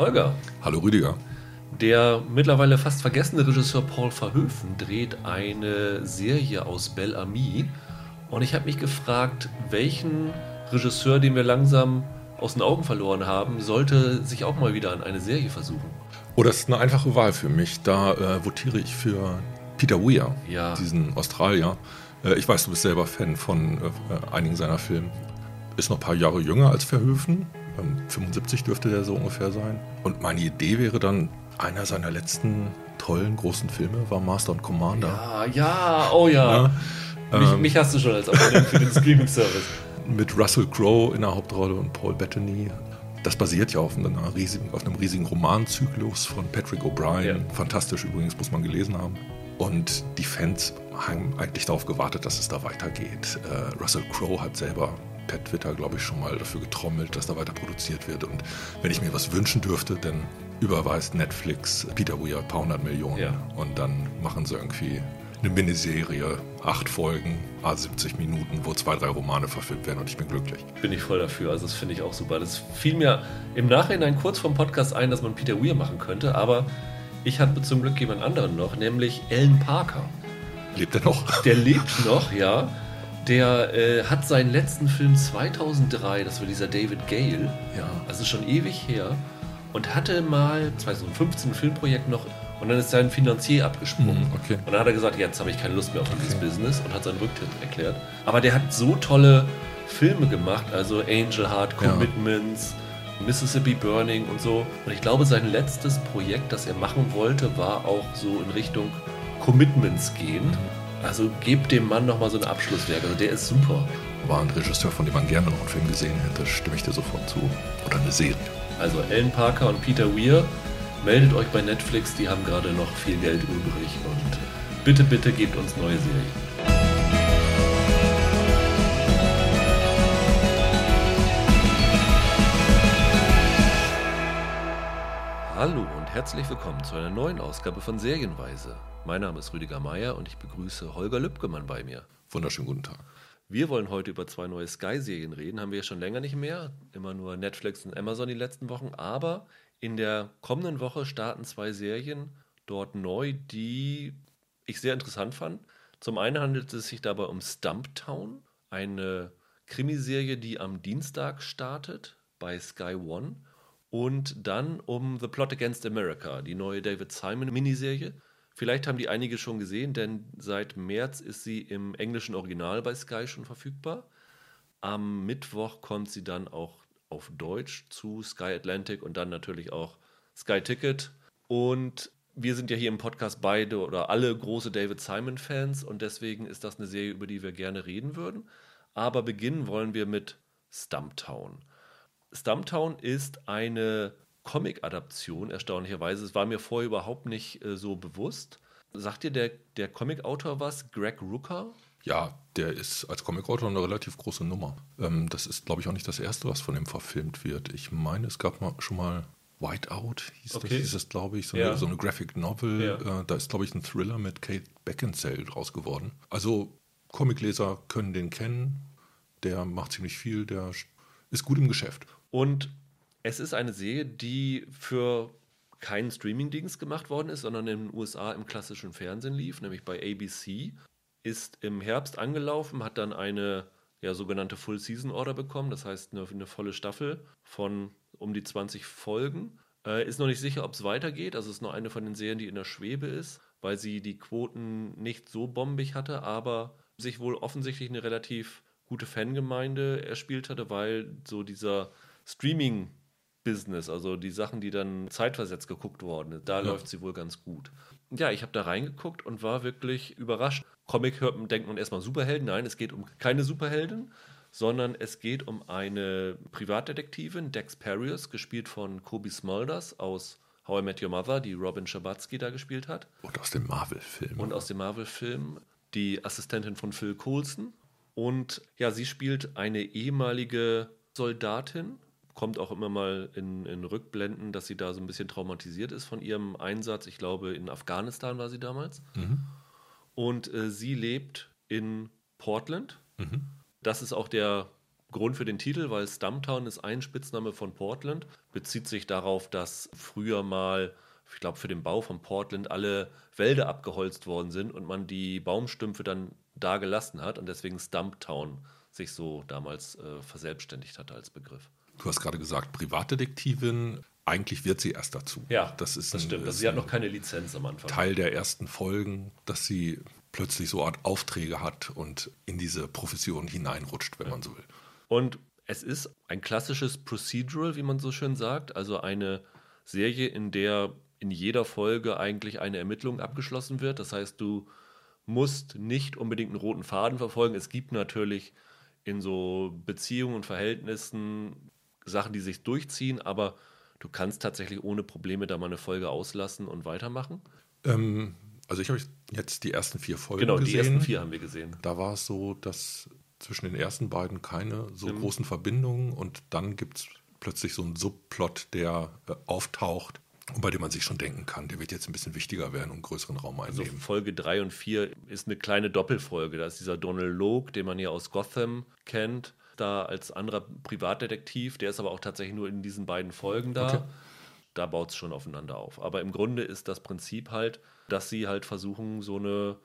Holger. Hallo Rüdiger. Der mittlerweile fast vergessene Regisseur Paul Verhoeven dreht eine Serie aus Bel Ami. Und ich habe mich gefragt, welchen Regisseur, den wir langsam aus den Augen verloren haben, sollte sich auch mal wieder an eine Serie versuchen. Oh, das ist eine einfache Wahl für mich. Da äh, votiere ich für Peter Weir, Ja. diesen Australier. Äh, ich weiß, du bist selber Fan von äh, einigen seiner Filme. Ist noch ein paar Jahre jünger als Verhoeven. Ähm, 75 dürfte der so ungefähr sein. Und meine Idee wäre dann, einer seiner letzten tollen großen Filme war Master and Commander. Ah, ja, oh ja. Ja, mich, ähm, mich hast du schon als Abonnent für den Streaming-Service. mit Russell Crowe in der Hauptrolle und Paul Bettany. Das basiert ja auf, riesigen, auf einem riesigen Romanzyklus von Patrick O'Brien. Ja. Fantastisch übrigens, muss man gelesen haben. Und die Fans haben eigentlich darauf gewartet, dass es da weitergeht. Äh, Russell Crowe hat selber per Twitter, glaube ich, schon mal dafür getrommelt, dass da weiter produziert wird. Und wenn ich mir was wünschen dürfte, dann überweist Netflix Peter Weir ein paar hundert Millionen. Ja. Und dann machen sie irgendwie eine Miniserie, acht Folgen, a 70 Minuten, wo zwei, drei Romane verfilmt werden und ich bin glücklich. Bin ich voll dafür. Also, das finde ich auch super. Das fiel mir im Nachhinein kurz vom Podcast ein, dass man Peter Weir machen könnte, aber ich hatte zum Glück jemand anderen noch, nämlich Alan Parker. Lebt er noch? Der lebt noch, ja. Der äh, hat seinen letzten Film 2003, das war dieser David Gale, Ja. also schon ewig her, und hatte mal 2015 ein Filmprojekt noch und dann ist sein Finanzier abgesprungen. Mhm, okay. Und dann hat er gesagt, jetzt habe ich keine Lust mehr auf dieses Okay. Business und hat seinen Rücktritt erklärt. Aber der hat so tolle Filme gemacht, also Angel Heart, Ja. Commitments, Mississippi Burning und so. Und ich glaube, sein letztes Projekt, das er machen wollte, war auch so in Richtung Commitments gehend. Also gebt dem Mann nochmal so ein Abschlusswerk. Also der ist super. War ein Regisseur, von dem man gerne noch einen Film gesehen hätte, stimme ich dir sofort zu. Oder eine Serie. Also Alan Parker und Peter Weir, meldet euch bei Netflix, die haben gerade noch viel Geld übrig und bitte, bitte gebt uns neue Serien. Hallo und herzlich willkommen zu einer neuen Ausgabe von Serienweise. Mein Name ist Rüdiger Meier und ich begrüße Holger Lübgemann bei mir. Wunderschönen guten Tag. Wir wollen heute über zwei neue Sky-Serien reden. Haben wir ja schon länger nicht mehr. Immer nur Netflix und Amazon die letzten Wochen. Aber in der kommenden Woche starten zwei Serien dort neu, die ich sehr interessant fand. Zum einen handelt es sich dabei um Stumptown, eine Krimiserie, die am Dienstag startet bei Sky One. Und dann um The Plot Against America, die neue David Simon Miniserie. Vielleicht haben die einige schon gesehen, denn seit März ist sie im englischen Original bei Sky schon verfügbar. Am Mittwoch kommt sie dann auch auf Deutsch zu Sky Atlantic und dann natürlich auch Sky Ticket. Und wir sind ja hier im Podcast beide oder alle große David Simon-Fans und deswegen ist das eine Serie, über die wir gerne reden würden. Aber beginnen wollen wir mit Stumptown. Stumptown ist eine Comic-Adaption, erstaunlicherweise. Es war mir vorher überhaupt nicht äh, so bewusst. Sagt dir der, der Comic-Autor was? Greg Rooker? Ja, der ist als Comicautor eine relativ große Nummer. Ähm, das ist, glaube ich, auch nicht das erste, was von ihm verfilmt wird. Ich meine, es gab mal, schon mal Whiteout, hieß Okay. das, hieß das glaube ich, so, Ja. eine, so eine Graphic Novel. Ja. Äh, da ist, glaube ich, ein Thriller mit Kate Beckinsale draus geworden. Also, Comicleser können den kennen. Der macht ziemlich viel, der ist gut im Geschäft. Und es ist eine Serie, die für keinen Streaming-Dings gemacht worden ist, sondern in den USA im klassischen Fernsehen lief, nämlich bei ABC. Ist im Herbst angelaufen, hat dann eine ja, sogenannte Full-Season-Order bekommen, das heißt eine, eine volle Staffel von um die 20 Folgen. Äh, ist noch nicht sicher, ob es weitergeht. Also es ist noch eine von den Serien, die in der Schwebe ist, weil sie die Quoten nicht so bombig hatte, aber sich wohl offensichtlich eine relativ gute Fangemeinde erspielt hatte, weil so dieser Streaming-Business, also die Sachen, die dann zeitversetzt geguckt wurden, da Ja. läuft sie wohl ganz gut. Ja, ich habe da reingeguckt und war wirklich überrascht. Comic hört man, denkt man erstmal Superhelden. Nein, es geht um keine Superheldin, sondern es geht um eine Privatdetektivin, Dex Perius, gespielt von Kobe Smulders aus How I Met Your Mother, die Robin Schabatsky da gespielt hat. Und aus dem Marvel-Film. Und aus dem Marvel-Film die Assistentin von Phil Coulson. Und ja, sie spielt eine ehemalige Soldatin, kommt auch immer mal in, in Rückblenden, dass sie da so ein bisschen traumatisiert ist von ihrem Einsatz. Ich glaube, in Afghanistan war sie damals. Mhm. Und äh, sie lebt in Portland. Mhm. Das ist auch der Grund für den Titel, weil Stumptown ist ein Spitzname von Portland, bezieht sich darauf, dass früher mal, ich glaube, für den Bau von Portland alle Wälder abgeholzt worden sind und man die Baumstümpfe dann da gelassen hat und deswegen Stumptown sich so damals äh, verselbstständigt hatte als Begriff. Du hast gerade gesagt, Privatdetektivin. Eigentlich wird sie erst dazu. Ja, das, ist das ein, stimmt. Also sie hat noch keine Lizenz am Anfang. Teil der ersten Folgen, dass sie plötzlich so Art Aufträge hat und in diese Profession hineinrutscht, wenn ja. man so will. Und es ist ein klassisches Procedural, wie man so schön sagt, also eine Serie, in der in jeder Folge eigentlich eine Ermittlung abgeschlossen wird. Das heißt, du musst nicht unbedingt einen roten Faden verfolgen. Es gibt natürlich in so Beziehungen und Verhältnissen Sachen, die sich durchziehen, aber du kannst tatsächlich ohne Probleme da mal eine Folge auslassen und weitermachen. Ähm, also ich habe jetzt die ersten vier Folgen genau, gesehen. Genau, die ersten vier haben wir gesehen. Da war es so, dass zwischen den ersten beiden keine so mhm. großen Verbindungen und dann gibt es plötzlich so einen Subplot, der äh, auftaucht und bei dem man sich schon denken kann, der wird jetzt ein bisschen wichtiger werden und größeren Raum also einnehmen. Also Folge 3 und 4 ist eine kleine Doppelfolge. Da ist dieser Donald Logue, den man ja aus Gotham kennt, da als anderer Privatdetektiv. Der ist aber auch tatsächlich nur in diesen beiden Folgen da. Okay. Da baut es schon aufeinander auf. Aber im Grunde ist das Prinzip halt, dass sie halt versuchen, so eine,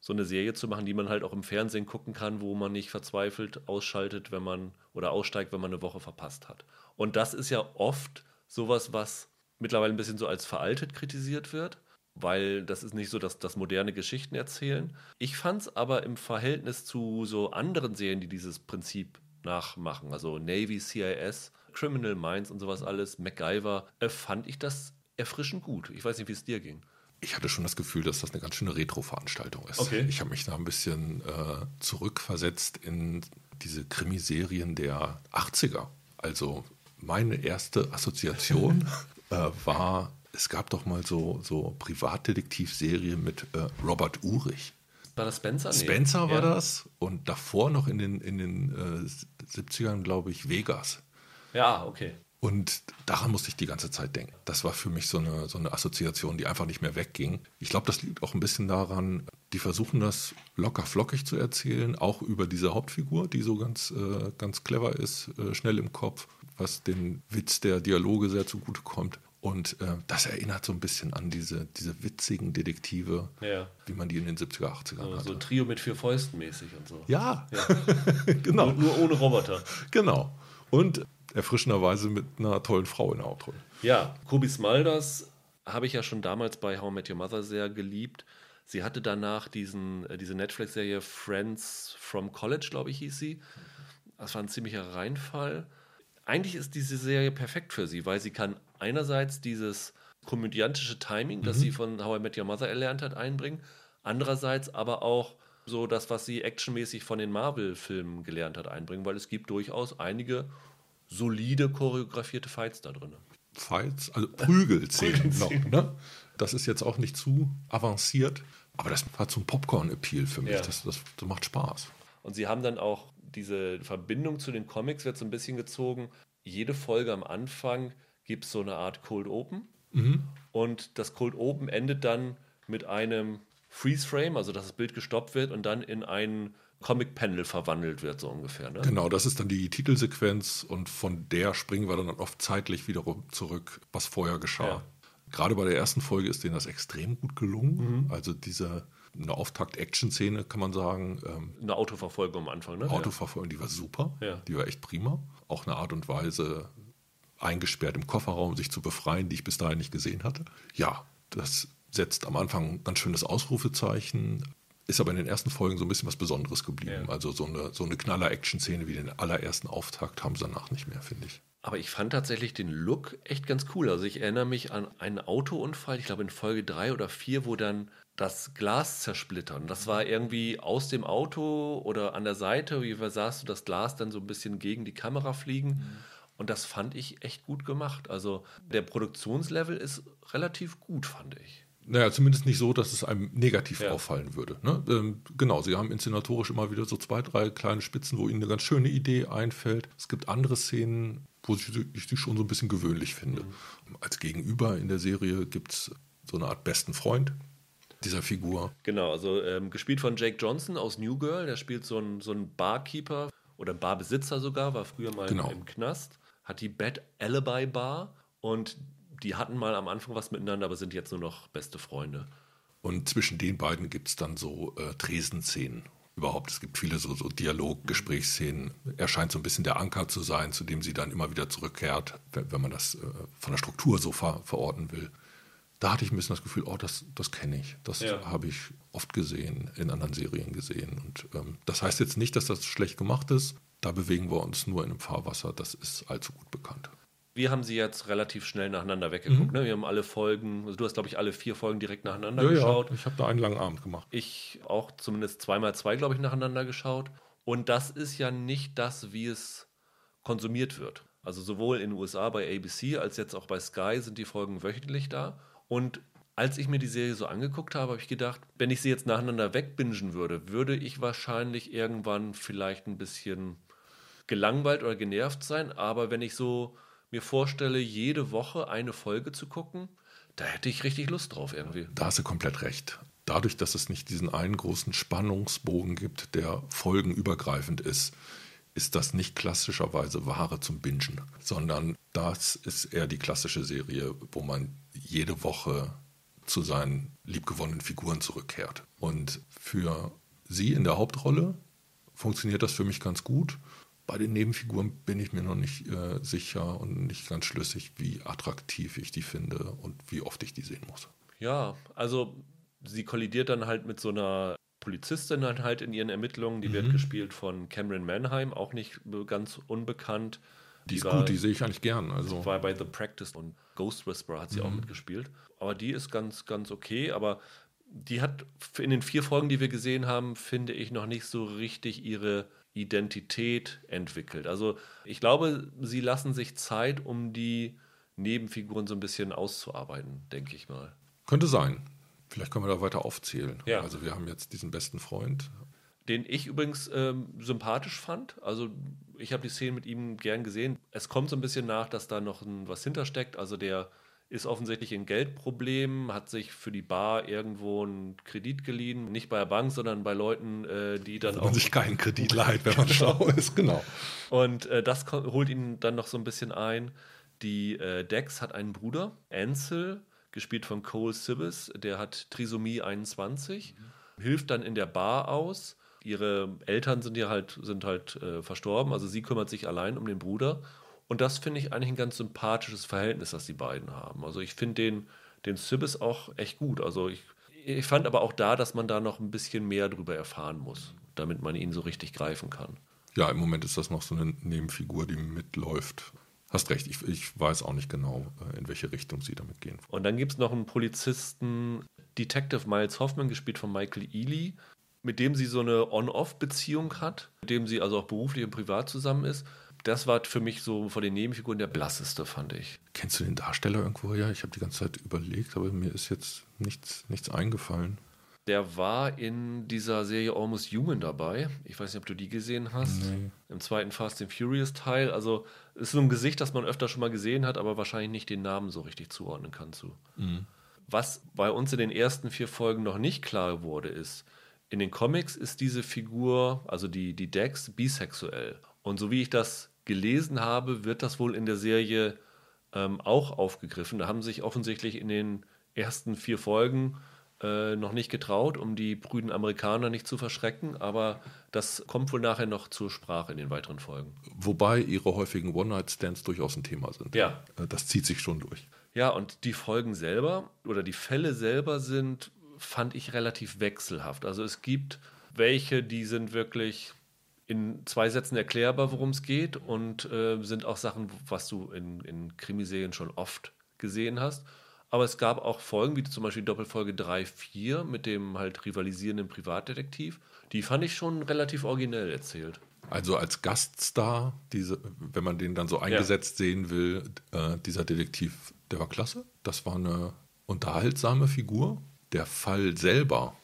so eine Serie zu machen, die man halt auch im Fernsehen gucken kann, wo man nicht verzweifelt ausschaltet, wenn man oder aussteigt, wenn man eine Woche verpasst hat. Und das ist ja oft sowas, was mittlerweile ein bisschen so als veraltet kritisiert wird weil das ist nicht so, dass das moderne Geschichten erzählen. Ich fand es aber im Verhältnis zu so anderen Serien, die dieses Prinzip nachmachen, also Navy, CIS, Criminal Minds und sowas alles, MacGyver, äh, fand ich das erfrischend gut. Ich weiß nicht, wie es dir ging. Ich hatte schon das Gefühl, dass das eine ganz schöne Retro-Veranstaltung ist. Okay. Ich habe mich da ein bisschen äh, zurückversetzt in diese Krimiserien der 80er. Also meine erste Assoziation äh, war, es gab doch mal so, so Privatdetektivserien mit äh, Robert Urich. War das Spencer? Nee. Spencer war ja. das und davor noch in den, in den äh, 70ern, glaube ich, Vegas. Ja, okay. Und daran musste ich die ganze Zeit denken. Das war für mich so eine, so eine Assoziation, die einfach nicht mehr wegging. Ich glaube, das liegt auch ein bisschen daran, die versuchen das locker flockig zu erzählen, auch über diese Hauptfigur, die so ganz, äh, ganz clever ist, äh, schnell im Kopf, was den Witz der Dialoge sehr zugutekommt. Und äh, das erinnert so ein bisschen an diese, diese witzigen Detektive, ja. wie man die in den 70er, 80er so, hatte. So Trio mit vier Fäusten mäßig und so. Ja, ja. genau. Nur, nur, ohne Roboter. Genau. Und erfrischenderweise mit einer tollen Frau in der Hauptrolle. Ja, Kobi Smulders habe ich ja schon damals bei How I Met Your Mother sehr geliebt. Sie hatte danach diesen, äh, diese Netflix-Serie Friends from College, glaube ich, hieß sie. Das war ein ziemlicher Reinfall eigentlich ist diese Serie perfekt für sie, weil sie kann einerseits dieses komödiantische Timing, mhm. das sie von How I Met Your Mother erlernt hat, einbringen, andererseits aber auch so das, was sie actionmäßig von den Marvel-Filmen gelernt hat, einbringen, weil es gibt durchaus einige solide choreografierte Fights da drin. Fights, also Prügelszenen noch, ne? Das ist jetzt auch nicht zu avanciert, aber das hat so einen Popcorn-Appeal für mich. Ja. Das, das, das macht Spaß. Und sie haben dann auch diese Verbindung zu den Comics wird so ein bisschen gezogen. Jede Folge am Anfang gibt es so eine Art Cold Open. Mhm. Und das Cold Open endet dann mit einem Freeze Frame, also dass das Bild gestoppt wird und dann in ein Comic-Panel verwandelt wird, so ungefähr. Ne? Genau, das ist dann die Titelsequenz und von der springen wir dann oft zeitlich wiederum zurück, was vorher geschah. Ja. Gerade bei der ersten Folge ist denen das extrem gut gelungen. Mhm. Also diese eine Auftakt-Action-Szene, kann man sagen. Ähm, eine Autoverfolgung am Anfang, ne? Autoverfolgung, die war super. Ja. Die war echt prima. Auch eine Art und Weise, eingesperrt im Kofferraum sich zu befreien, die ich bis dahin nicht gesehen hatte. Ja, das setzt am Anfang ein ganz schönes Ausrufezeichen. Ist aber in den ersten Folgen so ein bisschen was Besonderes geblieben. Ja. Also so eine, so eine Knaller-Action-Szene wie den allerersten Auftakt haben sie danach nicht mehr, finde ich. Aber ich fand tatsächlich den Look echt ganz cool. Also ich erinnere mich an einen Autounfall, ich glaube in Folge 3 oder 4, wo dann das Glas zersplittern. Das war irgendwie aus dem Auto oder an der Seite, wie sahst du das Glas dann so ein bisschen gegen die Kamera fliegen. Mhm. Und das fand ich echt gut gemacht. Also der Produktionslevel ist relativ gut, fand ich. Naja, zumindest nicht so, dass es einem negativ ja. auffallen würde. Ne? Ähm, genau, sie haben inszenatorisch immer wieder so zwei, drei kleine Spitzen, wo ihnen eine ganz schöne Idee einfällt. Es gibt andere Szenen, wo ich, ich die schon so ein bisschen gewöhnlich finde. Mhm. Als Gegenüber in der Serie gibt es so eine Art besten Freund dieser Figur. Genau, also ähm, gespielt von Jake Johnson aus New Girl. Der spielt so einen, so einen Barkeeper oder Barbesitzer sogar, war früher mal Genau. im Knast, hat die Bad Alibi Bar und die hatten mal am Anfang was miteinander, aber sind jetzt nur noch beste Freunde. Und zwischen den beiden gibt es dann so äh, Tresenszenen. Überhaupt, es gibt viele so, so Dialog-, Gesprächsszenen. Er scheint so ein bisschen der Anker zu sein, zu dem sie dann immer wieder zurückkehrt, wenn, wenn man das äh, von der Struktur so ver verorten will. Da hatte ich ein bisschen das Gefühl, oh, das, das kenne ich. Das Ja. habe ich oft gesehen, in anderen Serien gesehen. Und ähm, das heißt jetzt nicht, dass das schlecht gemacht ist. Da bewegen wir uns nur in einem Fahrwasser. Das ist allzu gut bekannt. Wir haben sie jetzt relativ schnell nacheinander weggeguckt. Ne? Wir haben alle Folgen, also du hast, glaube ich, alle vier Folgen direkt nacheinander geschaut. ich habe da einen langen Abend gemacht. Ich auch zumindest zweimal zwei, glaube ich, nacheinander geschaut. Und das ist ja nicht das, wie es konsumiert wird. Also sowohl in den USA bei ABC als jetzt auch bei Sky sind die Folgen wöchentlich da. Und als ich mir die Serie so angeguckt habe, habe ich gedacht, wenn ich sie jetzt nacheinander wegbingen würde, würde ich wahrscheinlich irgendwann vielleicht ein bisschen gelangweilt oder genervt sein. Aber wenn ich so mir vorstelle, jede Woche eine Folge zu gucken, da hätte ich richtig Lust drauf irgendwie. Da hast du komplett recht. Dadurch, dass es nicht diesen einen großen Spannungsbogen gibt, der folgenübergreifend ist, ist das nicht klassischerweise Ware zum Bingen, sondern das ist eher die klassische Serie, wo man jede Woche zu seinen liebgewonnenen Figuren zurückkehrt. Und für sie in der Hauptrolle funktioniert das für mich ganz gut. Bei den Nebenfiguren bin ich mir noch nicht äh, sicher und nicht ganz schlüssig, wie attraktiv ich die finde und wie oft ich die sehen muss. Ja, also sie kollidiert dann halt mit so einer Polizistin dann halt in ihren Ermittlungen. Die wird gespielt von Cameron Manheim, auch nicht ganz unbekannt. Die ist war, gut, die sehe ich eigentlich gern. Also war bei The Practice und Ghost Whisperer hat sie auch mitgespielt. Aber die ist ganz, ganz okay. Aber die hat in den vier Folgen, die wir gesehen haben, finde ich noch nicht so richtig ihre Identität entwickelt. Also ich glaube, sie lassen sich Zeit, um die Nebenfiguren so ein bisschen auszuarbeiten, denke ich mal. könnte sein. Vielleicht können wir da weiter aufzählen. Ja. Also wir haben jetzt diesen besten Freund. den ich übrigens ähm, sympathisch fand. Also ich habe die Szene mit ihm gern gesehen. Es kommt so ein bisschen nach, dass da noch ein, was hintersteckt. Also der ist offensichtlich in Geldproblemen, hat sich für die Bar irgendwo einen Kredit geliehen. Nicht bei der Bank, sondern bei Leuten, äh, die dann Wo auch... man sich keinen Kredit leiht, wenn man schlau ist. Genau. Und äh, das holt ihn dann noch so ein bisschen ein. Die äh, Dex hat einen Bruder, Ansel, gespielt von Cole Sibbes, der hat Trisomie 21, hilft dann in der Bar aus. Ihre Eltern sind ja halt, sind halt äh, verstorben, also sie kümmert sich allein um den Bruder. Und das finde ich eigentlich ein ganz sympathisches Verhältnis, das die beiden haben. Also ich finde den, den Sibbes auch echt gut. Also ich, ich fand aber auch da, dass man da noch ein bisschen mehr drüber erfahren muss, damit man ihn so richtig greifen kann. Ja, im Moment ist das noch so eine Nebenfigur, die mitläuft. Hast recht, ich, ich weiß auch nicht genau, äh, in welche Richtung sie damit gehen. Und dann gibt es noch einen Polizisten, Detective Miles Hoffman, gespielt von Michael Ealy, mit dem sie so eine On-Off-Beziehung hat, mit dem sie also auch beruflich und privat zusammen ist. Das war für mich so von den Nebenfiguren der blasseste, fand ich. Kennst du den Darsteller irgendwo? Ja, ich habe die ganze Zeit überlegt, aber mir ist jetzt nichts, nichts eingefallen. Der war in dieser Serie Almost Human dabei. Ich weiß nicht, ob du die gesehen hast. Nee. Im zweiten Fast and Furious Teil. Also ist so ein Gesicht, das man öfter schon mal gesehen hat, aber wahrscheinlich nicht den Namen so richtig zuordnen kann zu. Was bei uns in den ersten vier Folgen noch nicht klar wurde, ist, in den Comics ist diese Figur, also die, die Dex, bisexuell. Und so wie ich das gelesen habe, wird das wohl in der Serie ähm, auch aufgegriffen. Da haben sich offensichtlich in den ersten vier Folgen äh, noch nicht getraut, um die prüden Amerikaner nicht zu verschrecken, aber das kommt wohl nachher noch zur Sprache in den weiteren Folgen. Wobei ihre häufigen One-Night-Stands durchaus ein Thema sind. Ja. Äh, Das zieht sich schon durch. Ja, und die Folgen selber oder die Fälle selber sind, fand ich relativ wechselhaft. Also es gibt welche, die sind wirklich in zwei Sätzen erklärbar, worum es geht und äh, sind auch Sachen, was du in, in Krimiserien schon oft gesehen hast. Aber es gab auch Folgen, wie zum Beispiel Doppelfolge 3, 4 mit dem halt rivalisierenden Privatdetektiv. Die fand ich schon relativ originell erzählt. Also als Gaststar, diese, wenn man den dann so eingesetzt sehen will, äh, dieser Detektiv, der war klasse. Das war eine unterhaltsame Figur. Der Fall selber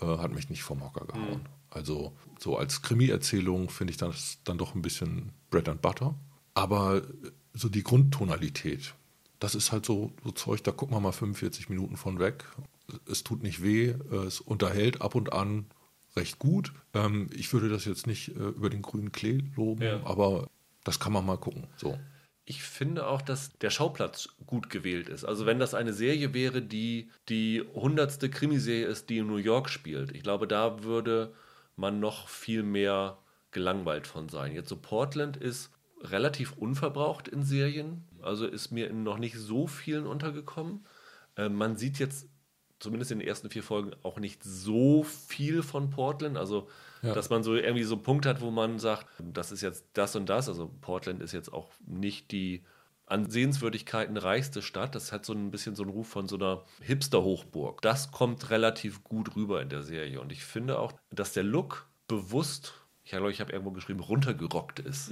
äh, hat mich nicht vom Hocker gehauen. Also so als Krimi-Erzählung finde ich das dann doch ein bisschen Bread and Butter. Aber so die Grundtonalität, das ist halt so, so Zeug, da gucken wir mal 45 Minuten von weg. Es tut nicht weh, es unterhält ab und an recht gut. Ähm, ich würde das jetzt nicht äh, über den grünen Klee loben, Ja. aber das kann man mal gucken. So. Ich finde auch, dass der Schauplatz gut gewählt ist. Also wenn das eine Serie wäre, die die hundertste Krimiserie ist, die in New York spielt, ich glaube, da würde man noch viel mehr gelangweilt von sein. Jetzt so Portland ist relativ unverbraucht in Serien, also ist mir in noch nicht so vielen untergekommen. Äh, man sieht jetzt zumindest in den ersten vier Folgen auch nicht so viel von Portland. Also, Ja. dass man so irgendwie so einen Punkt hat, wo man sagt, das ist jetzt das und das. Also, Portland ist jetzt auch nicht die an Sehenswürdigkeiten reichste Stadt. Das hat so ein bisschen so einen Ruf von so einer Hipster-Hochburg. Das kommt relativ gut rüber in der Serie. Und ich finde auch, dass der Look bewusst, ich glaube, ich habe irgendwo geschrieben, runtergerockt ist.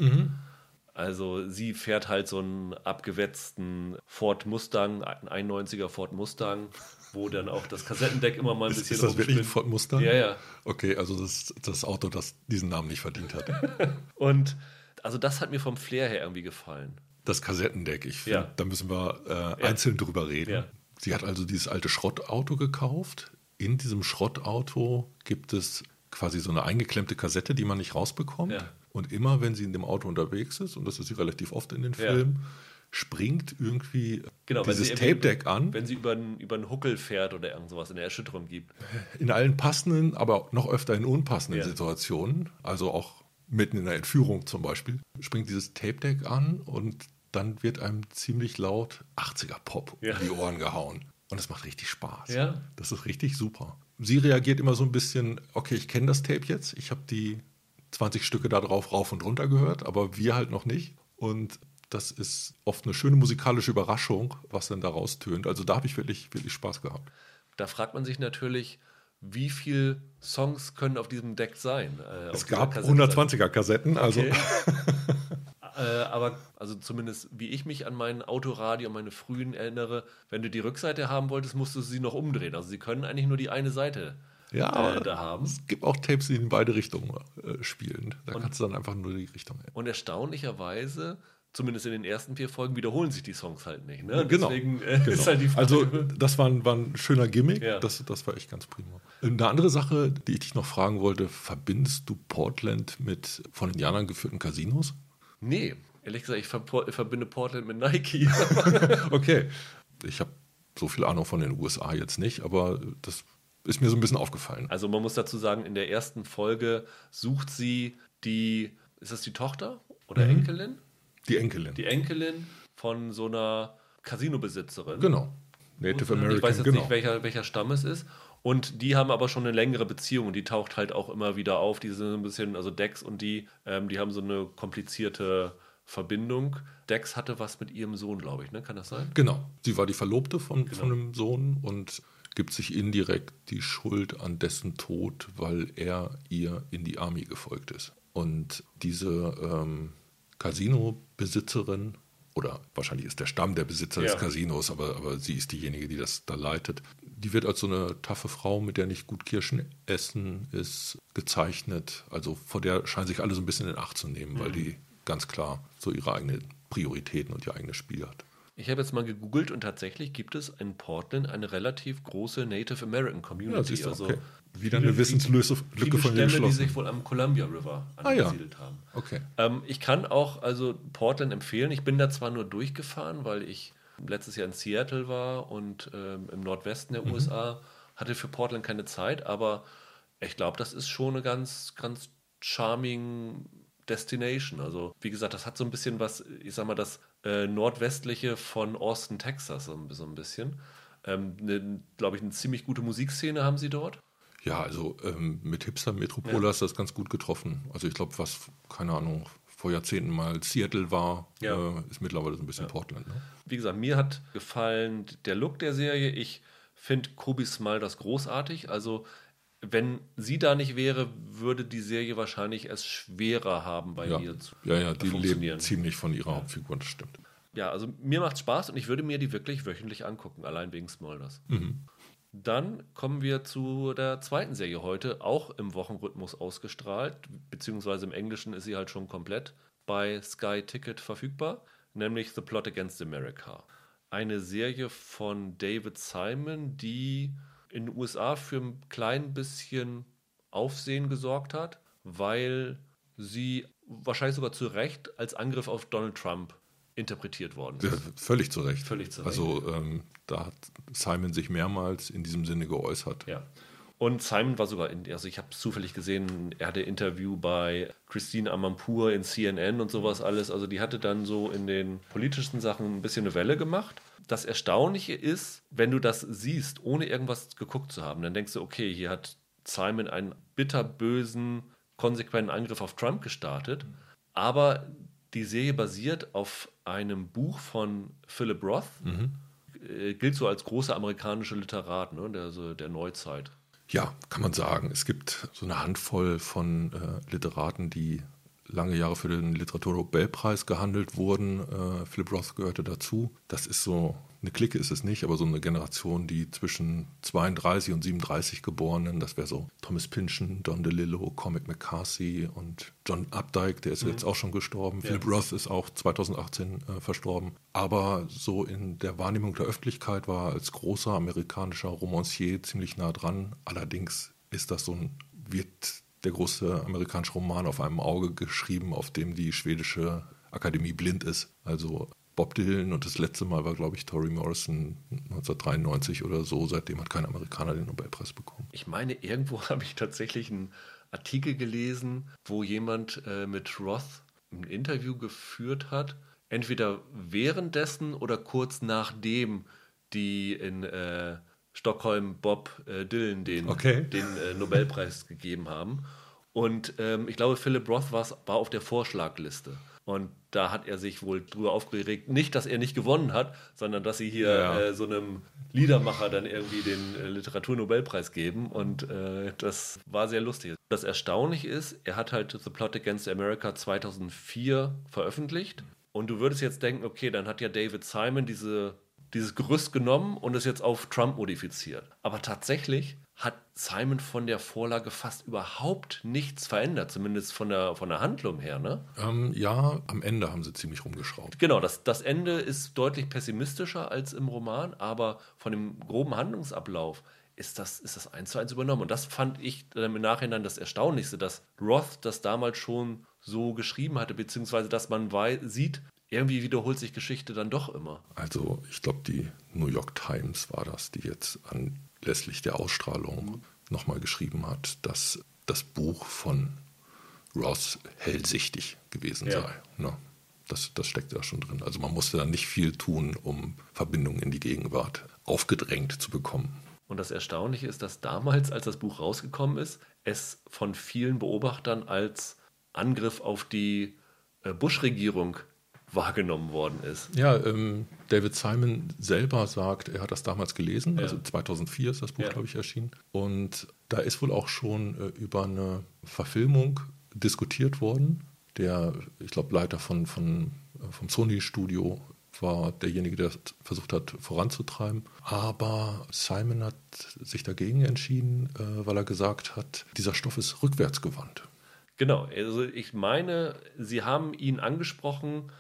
Also sie fährt halt so einen abgewetzten Ford Mustang, ein 91er Ford Mustang, wo dann auch das Kassettendeck immer mal ein Ist, bisschen ist das wirklich ein. Ford Mustang? Ja, ja. Okay, also das das Auto, das diesen Namen nicht verdient hat. Und also das hat mir vom Flair her irgendwie gefallen. Das Kassettendeck, ich finde, Ja. da müssen wir äh, einzeln drüber reden. Ja. Sie hat also dieses alte Schrottauto gekauft. In diesem Schrottauto gibt es quasi so eine eingeklemmte Kassette, die man nicht rausbekommt. Ja. Und immer, wenn sie in dem Auto unterwegs ist, und das ist sie relativ oft in den Ja. Filmen, springt irgendwie Genau, dieses Tape-Deck an. Wenn sie über einen, über einen Huckel fährt oder irgend sowas in der Erschütterung gibt. in allen passenden, aber noch öfter in unpassenden Ja. Situationen, also auch mitten in der Entführung zum Beispiel, springt dieses Tape-Deck an und dann wird einem ziemlich laut 80er-Pop Ja. um die Ohren gehauen. Und es macht richtig Spaß. Ja. Das ist richtig super. Sie reagiert immer so ein bisschen, okay, ich kenne das Tape jetzt, ich habe die 20 Stücke da drauf rauf und runter gehört, aber wir halt noch nicht. Und das ist oft eine schöne musikalische Überraschung, was dann da raustönt. Also da habe ich wirklich, wirklich Spaß gehabt. Da fragt man sich natürlich, wie viele Songs können auf diesem Deck sein? äh, Es gab Kassette? 120er Kassetten, also Okay. äh, aber also zumindest wie ich mich an mein Autoradio, an meine frühen erinnere, wenn du die Rückseite haben wolltest, musstest du sie noch umdrehen. Also sie können eigentlich nur die eine Seite ja, äh, aber da haben. es gibt auch Tapes, die in beide Richtungen äh, spielen. Da Und- kannst du dann einfach nur die Richtung ändern. Und erstaunlicherweise, zumindest in den ersten vier Folgen, wiederholen sich die Songs halt nicht. Ne? Genau. Deswegen äh, Genau. ist halt die Frage. Also das war ein, war ein schöner Gimmick, Ja. das, das war echt ganz prima. Eine andere Sache, die ich dich noch fragen wollte, verbindest du Portland mit von Indianern geführten Casinos? Nee, ehrlich gesagt, ich verbinde Portland mit Nike. Okay. Ich habe so viel Ahnung von den USA jetzt nicht, aber das ist mir so ein bisschen aufgefallen. Also man muss dazu sagen, in der ersten Folge sucht sie die, ist das die Tochter oder Mhm. Enkelin? Die Enkelin. Die Enkelin von so einer Casino-Besitzerin. genau. Native American, Ich weiß jetzt genau. nicht, welcher, welcher Stamm es ist. Und die haben aber schon eine längere Beziehung und die taucht halt auch immer wieder auf. Die sind so ein bisschen, also Dex und die, ähm, die haben so eine komplizierte Verbindung. Dex hatte was mit ihrem Sohn, glaube ich, ne? Kann das sein? Genau. Sie war die Verlobte von, Genau. von dem Sohn und gibt sich indirekt die Schuld an dessen Tod, weil er ihr in die Army gefolgt ist. Und diese ähm, Casino-Besitzerin, oder wahrscheinlich ist der Stamm der Besitzer Ja. des Casinos, aber, aber sie ist diejenige, die das da leitet, die wird als so eine taffe Frau, mit der nicht gut Kirschen essen ist, gezeichnet. Also vor der scheinen sich alle so ein bisschen in Acht zu nehmen, weil die ganz klar so ihre eigenen Prioritäten und ihr eigenes Spiel hat. Ich habe jetzt mal gegoogelt und tatsächlich gibt es in Portland eine relativ große Native American Community. Ja, du, also okay. Wieder eine viele- Wissenslücke von mir Stämme, die sich wohl am Columbia River Ah, ja. angesiedelt haben. Okay. Ähm, ich kann auch also Portland empfehlen. Ich bin da zwar nur durchgefahren, weil ich letztes Jahr in Seattle war und ähm, im Nordwesten der USA hatte für Portland keine Zeit, aber ich glaube, das ist schon eine ganz, ganz charming Destination. Also, wie gesagt, das hat so ein bisschen was, ich sag mal, das äh, nordwestliche von Austin, Texas, so, ein- so ein bisschen. Ähm, ne, glaube ich, eine ziemlich gute Musikszene haben sie dort. Ja, also ähm, mit Hipster Metropole Ja. hast du das ganz gut getroffen. Also ich glaube, was, keine Ahnung, vor Jahrzehnten mal Seattle war, Ja. äh, ist mittlerweile so ein bisschen Portland. Ne? Wie gesagt, mir hat gefallen der Look der Serie. Ich finde Kobe Smulders großartig. Also, wenn sie da nicht wäre, würde die Serie wahrscheinlich es schwerer haben, bei Ja. ihr zu ja, ja, die funktionieren. lebt ziemlich von ihrer Hauptfigur, das stimmt. Ja, also mir macht Spaß und ich würde mir die wirklich wöchentlich angucken, allein wegen Smulders. Mhm. Dann kommen wir zu der zweiten Serie heute, auch im Wochenrhythmus ausgestrahlt, beziehungsweise im Englischen ist sie halt schon komplett bei Sky Ticket verfügbar, nämlich The Plot Against America. Eine Serie von David Simon, die in den USA für ein klein bisschen Aufsehen gesorgt hat, weil sie wahrscheinlich sogar zu Recht als Angriff auf Donald Trump interpretiert worden ist. Ja, völlig zu Recht. Völlig zu Recht. Also ähm, da hat Simon sich mehrmals in diesem Sinne geäußert. Ja. Und Simon war sogar, in, also ich habe zufällig gesehen, er hatte Interview bei Christine Amanpour in CNN und sowas alles. Also die hatte dann so in den politischen Sachen ein bisschen eine Welle gemacht. Das Erstaunliche ist, wenn du das siehst, ohne irgendwas geguckt zu haben, dann denkst du, okay, hier hat Simon einen bitterbösen, konsequenten Angriff auf Trump gestartet. Aber die Serie basiert auf einem Buch von Philip Roth. Mhm. Äh, gilt so als großer amerikanischer Literat ne, der, so der Neuzeit. Ja, kann man sagen. Es gibt so eine Handvoll von äh, Literaten, die lange Jahre für den Literaturnobelpreis gehandelt wurden. Äh, Philip Roth gehörte dazu. Das ist so eine Clique ist es nicht, aber so eine Generation, die zwischen 32 und 37 Geborenen, das wäre so Thomas Pynchon, Don DeLillo, Cormac McCarthy und John Updike, der ist mhm. jetzt auch schon gestorben. Ja. Philip Roth ist auch 2018 äh, verstorben. Aber so in der Wahrnehmung der Öffentlichkeit war er als großer amerikanischer Romancier ziemlich nah dran. Allerdings ist das so ein, wird der große amerikanische Roman auf einem Auge geschrieben, auf dem die schwedische Akademie blind ist. Also Bob Dylan und das letzte Mal war, glaube ich, Tori Morrison 1993 oder so. Seitdem hat kein Amerikaner den Nobelpreis bekommen. Ich meine, irgendwo habe ich tatsächlich einen Artikel gelesen, wo jemand äh, mit Roth ein Interview geführt hat. Entweder währenddessen oder kurz nachdem die in äh, Stockholm Bob äh, Dylan den, okay. den äh, Nobelpreis gegeben haben. Und ähm, ich glaube, Philip Roth war auf der Vorschlagliste. Und da hat er sich wohl drüber aufgeregt, nicht, dass er nicht gewonnen hat, sondern dass sie hier ja. äh, so einem Liedermacher dann irgendwie den äh, Literaturnobelpreis geben. Und äh, das war sehr lustig. Das Erstaunliche ist, er hat halt The Plot Against America 2004 veröffentlicht. Und du würdest jetzt denken, okay, dann hat ja David Simon diese, dieses Gerüst genommen und es jetzt auf Trump modifiziert. Aber tatsächlich hat Simon von der Vorlage fast überhaupt nichts verändert, zumindest von der, von der Handlung her, ne? Ähm, ja, am Ende haben sie ziemlich rumgeschraubt. Genau, das, das Ende ist deutlich pessimistischer als im Roman, aber von dem groben Handlungsablauf ist das, ist das eins zu eins übernommen. Und das fand ich im Nachhinein das Erstaunlichste, dass Roth das damals schon so geschrieben hatte, beziehungsweise dass man sieht, irgendwie wiederholt sich Geschichte dann doch immer. Also ich glaube, die New York Times war das, die jetzt an anlässlich der Ausstrahlung nochmal geschrieben hat, dass das Buch von Ross hellsichtig gewesen ja. sei. Ne? Das, das steckt da schon drin. Also man musste da nicht viel tun, um Verbindungen in die Gegenwart aufgedrängt zu bekommen. Und das Erstaunliche ist, dass damals, als das Buch rausgekommen ist, es von vielen Beobachtern als Angriff auf die äh, Bush-Regierung wahrgenommen worden ist. Ja, ähm, David Simon selber sagt, er hat das damals gelesen, ja. also 2004 ist das Buch, ja. glaube ich, erschienen. Und da ist wohl auch schon äh, über eine Verfilmung diskutiert worden. Der, ich glaube, Leiter von, von, äh, vom Sony-Studio war derjenige, der versucht hat, voranzutreiben. Aber Simon hat sich dagegen entschieden, äh, weil er gesagt hat, dieser Stoff ist rückwärtsgewandt. Genau, also ich meine, Sie haben ihn angesprochen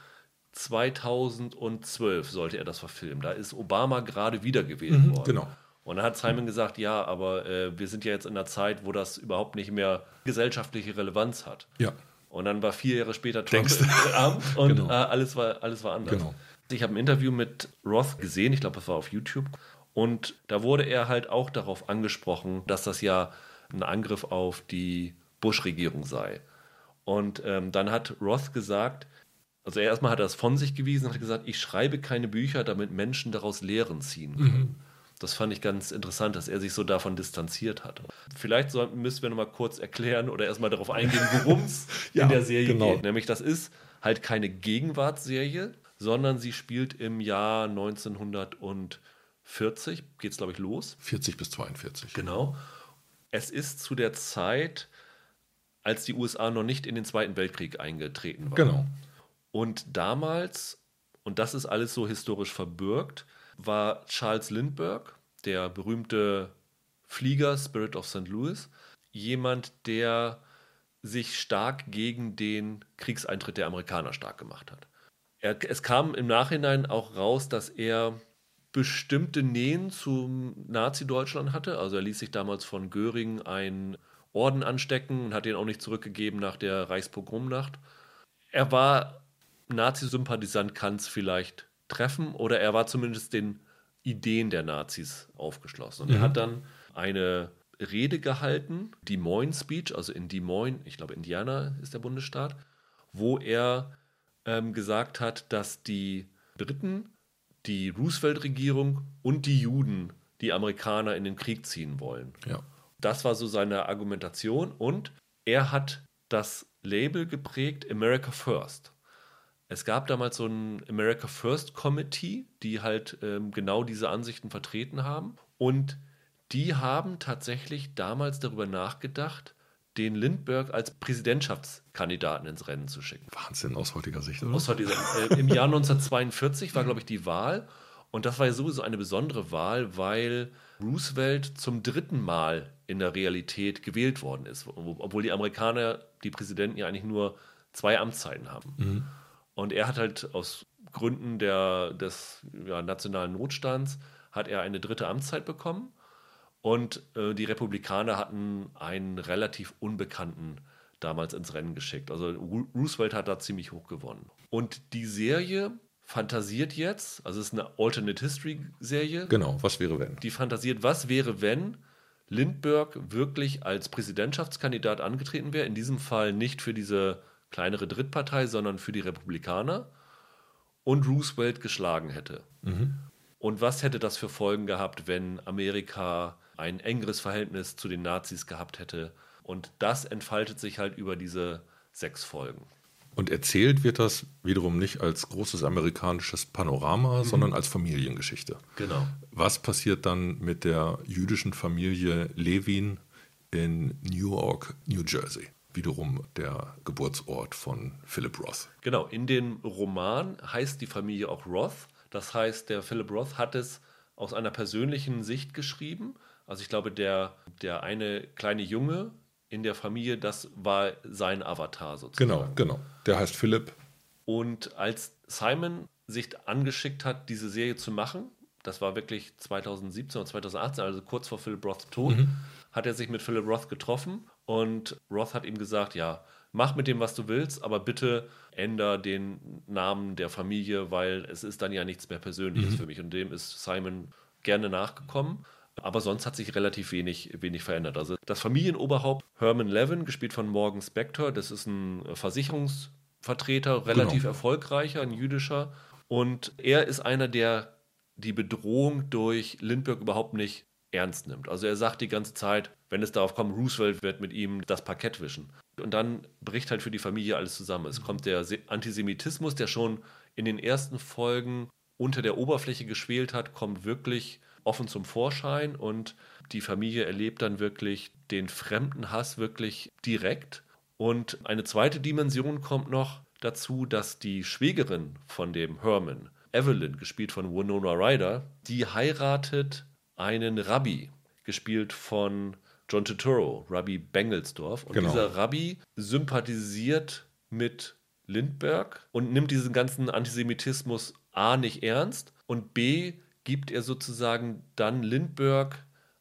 2012 sollte er das verfilmen. Da ist Obama gerade wiedergewählt mhm, worden. Genau. Und dann hat Simon gesagt, ja, aber äh, wir sind ja jetzt in einer Zeit, wo das überhaupt nicht mehr gesellschaftliche Relevanz hat. Ja. Und dann war vier Jahre später Trump im Amt und genau. äh, alles, war, alles war anders. Genau. Ich habe ein Interview mit Roth gesehen, ich glaube, das war auf YouTube. Und da wurde er halt auch darauf angesprochen, dass das ja ein Angriff auf die Bush-Regierung sei. Und ähm, dann hat Roth gesagt, also erstmal hat er es von sich gewiesen und hat gesagt, ich schreibe keine Bücher, damit Menschen daraus Lehren ziehen können. Mhm. Das fand ich ganz interessant, dass er sich so davon distanziert hat. Vielleicht sollten, müssen wir nochmal kurz erklären oder erstmal darauf eingehen, worum es ja, in der Serie genau. geht. Nämlich, das ist halt keine Gegenwartsserie, sondern sie spielt im Jahr 1940, geht es glaube ich los. 40 bis 42. Genau. Es ist zu der Zeit, als die USA noch nicht in den Zweiten Weltkrieg eingetreten waren. Genau. Und damals, und das ist alles so historisch verbürgt, war Charles Lindbergh, der berühmte Flieger Spirit of St. Louis, jemand, der sich stark gegen den Kriegseintritt der Amerikaner stark gemacht hat. Er, es kam im Nachhinein auch raus, dass er bestimmte Nähen zum Nazi-Deutschland hatte. Also er ließ sich damals von Göring ein Orden anstecken und hat den auch nicht zurückgegeben nach der Reichspogromnacht. Er war Nazi-Sympathisant, kann es vielleicht treffen, oder er war zumindest den Ideen der Nazis aufgeschlossen. Und mhm. er hat dann eine Rede gehalten, Des Moines Speech, also in Des Moines, ich glaube Indiana ist der Bundesstaat, wo er ähm, gesagt hat, dass die Briten, die Roosevelt-Regierung und die Juden die Amerikaner in den Krieg ziehen wollen. Ja. Das war so seine Argumentation und er hat das Label geprägt America First. Es gab damals so ein America First Committee, die halt ähm, genau diese Ansichten vertreten haben und die haben tatsächlich damals darüber nachgedacht, den Lindbergh als Präsidentschaftskandidaten ins Rennen zu schicken. Wahnsinn aus heutiger Sicht, oder? Aus heutiger, äh, Im Jahr 1942 war, glaube ich, die Wahl. Und das war ja sowieso eine besondere Wahl, weil Roosevelt zum dritten Mal in der Realität gewählt worden ist. Obwohl die Amerikaner, die Präsidenten ja eigentlich nur zwei Amtszeiten haben. Mhm. Und er hat halt aus Gründen der, des ja, nationalen Notstands hat er eine dritte Amtszeit bekommen. Und äh, die Republikaner hatten einen relativ unbekannten damals ins Rennen geschickt. Also Roosevelt hat da ziemlich hoch gewonnen. Und die Serie fantasiert jetzt, also es ist eine Alternate History Serie. Genau, was wäre wenn? Die fantasiert, was wäre wenn Lindbergh wirklich als Präsidentschaftskandidat angetreten wäre. In diesem Fall nicht für diese kleinere Drittpartei, sondern für die Republikaner und Roosevelt geschlagen hätte. Mhm. Und was hätte das für Folgen gehabt, wenn Amerika ein engeres Verhältnis zu den Nazis gehabt hätte. Und das entfaltet sich halt über diese sechs Folgen. Und erzählt wird das wiederum nicht als großes amerikanisches Panorama, mhm. sondern als Familiengeschichte. Genau. Was passiert dann mit der jüdischen Familie Levin in Newark, New Jersey? Wiederum der Geburtsort von Philip Roth. Genau, in dem Roman heißt die Familie auch Roth. Das heißt, der Philip Roth hat es aus einer persönlichen Sicht geschrieben also ich glaube, der, der eine kleine Junge in der Familie, das war sein Avatar sozusagen. Genau, genau. Der heißt Philipp. Und als Simon sich angeschickt hat, diese Serie zu machen, das war wirklich 2017 oder 2018, also kurz vor Philip Roths Tod, mhm. hat er sich mit Philip Roth getroffen und Roth hat ihm gesagt, ja, mach mit dem, was du willst, aber bitte änder den Namen der Familie, weil es ist dann ja nichts mehr Persönliches mhm. für mich. Und dem ist Simon gerne nachgekommen. Aber sonst hat sich relativ wenig, wenig verändert. Also das Familienoberhaupt Herman Levin, gespielt von Morgan Spector, das ist ein Versicherungsvertreter, relativ genau. erfolgreicher, ein jüdischer. Und er ist einer, der die Bedrohung durch Lindbergh überhaupt nicht ernst nimmt. Also er sagt die ganze Zeit, wenn es darauf kommt, Roosevelt wird mit ihm das Parkett wischen. Und dann bricht halt für die Familie alles zusammen. Es kommt der Antisemitismus, der schon in den ersten Folgen unter der Oberfläche geschwelt hat, kommt wirklich offen zum Vorschein und die Familie erlebt dann wirklich den fremden Hass wirklich direkt. Und eine zweite Dimension kommt noch dazu, dass die Schwägerin von dem Herman, Evelyn, gespielt von Winona Ryder, die heiratet einen Rabbi, gespielt von John Turturro, Rabbi Bengelsdorf. Und genau. dieser Rabbi sympathisiert mit Lindbergh und nimmt diesen ganzen Antisemitismus A nicht ernst und B gibt er sozusagen dann Lindbergh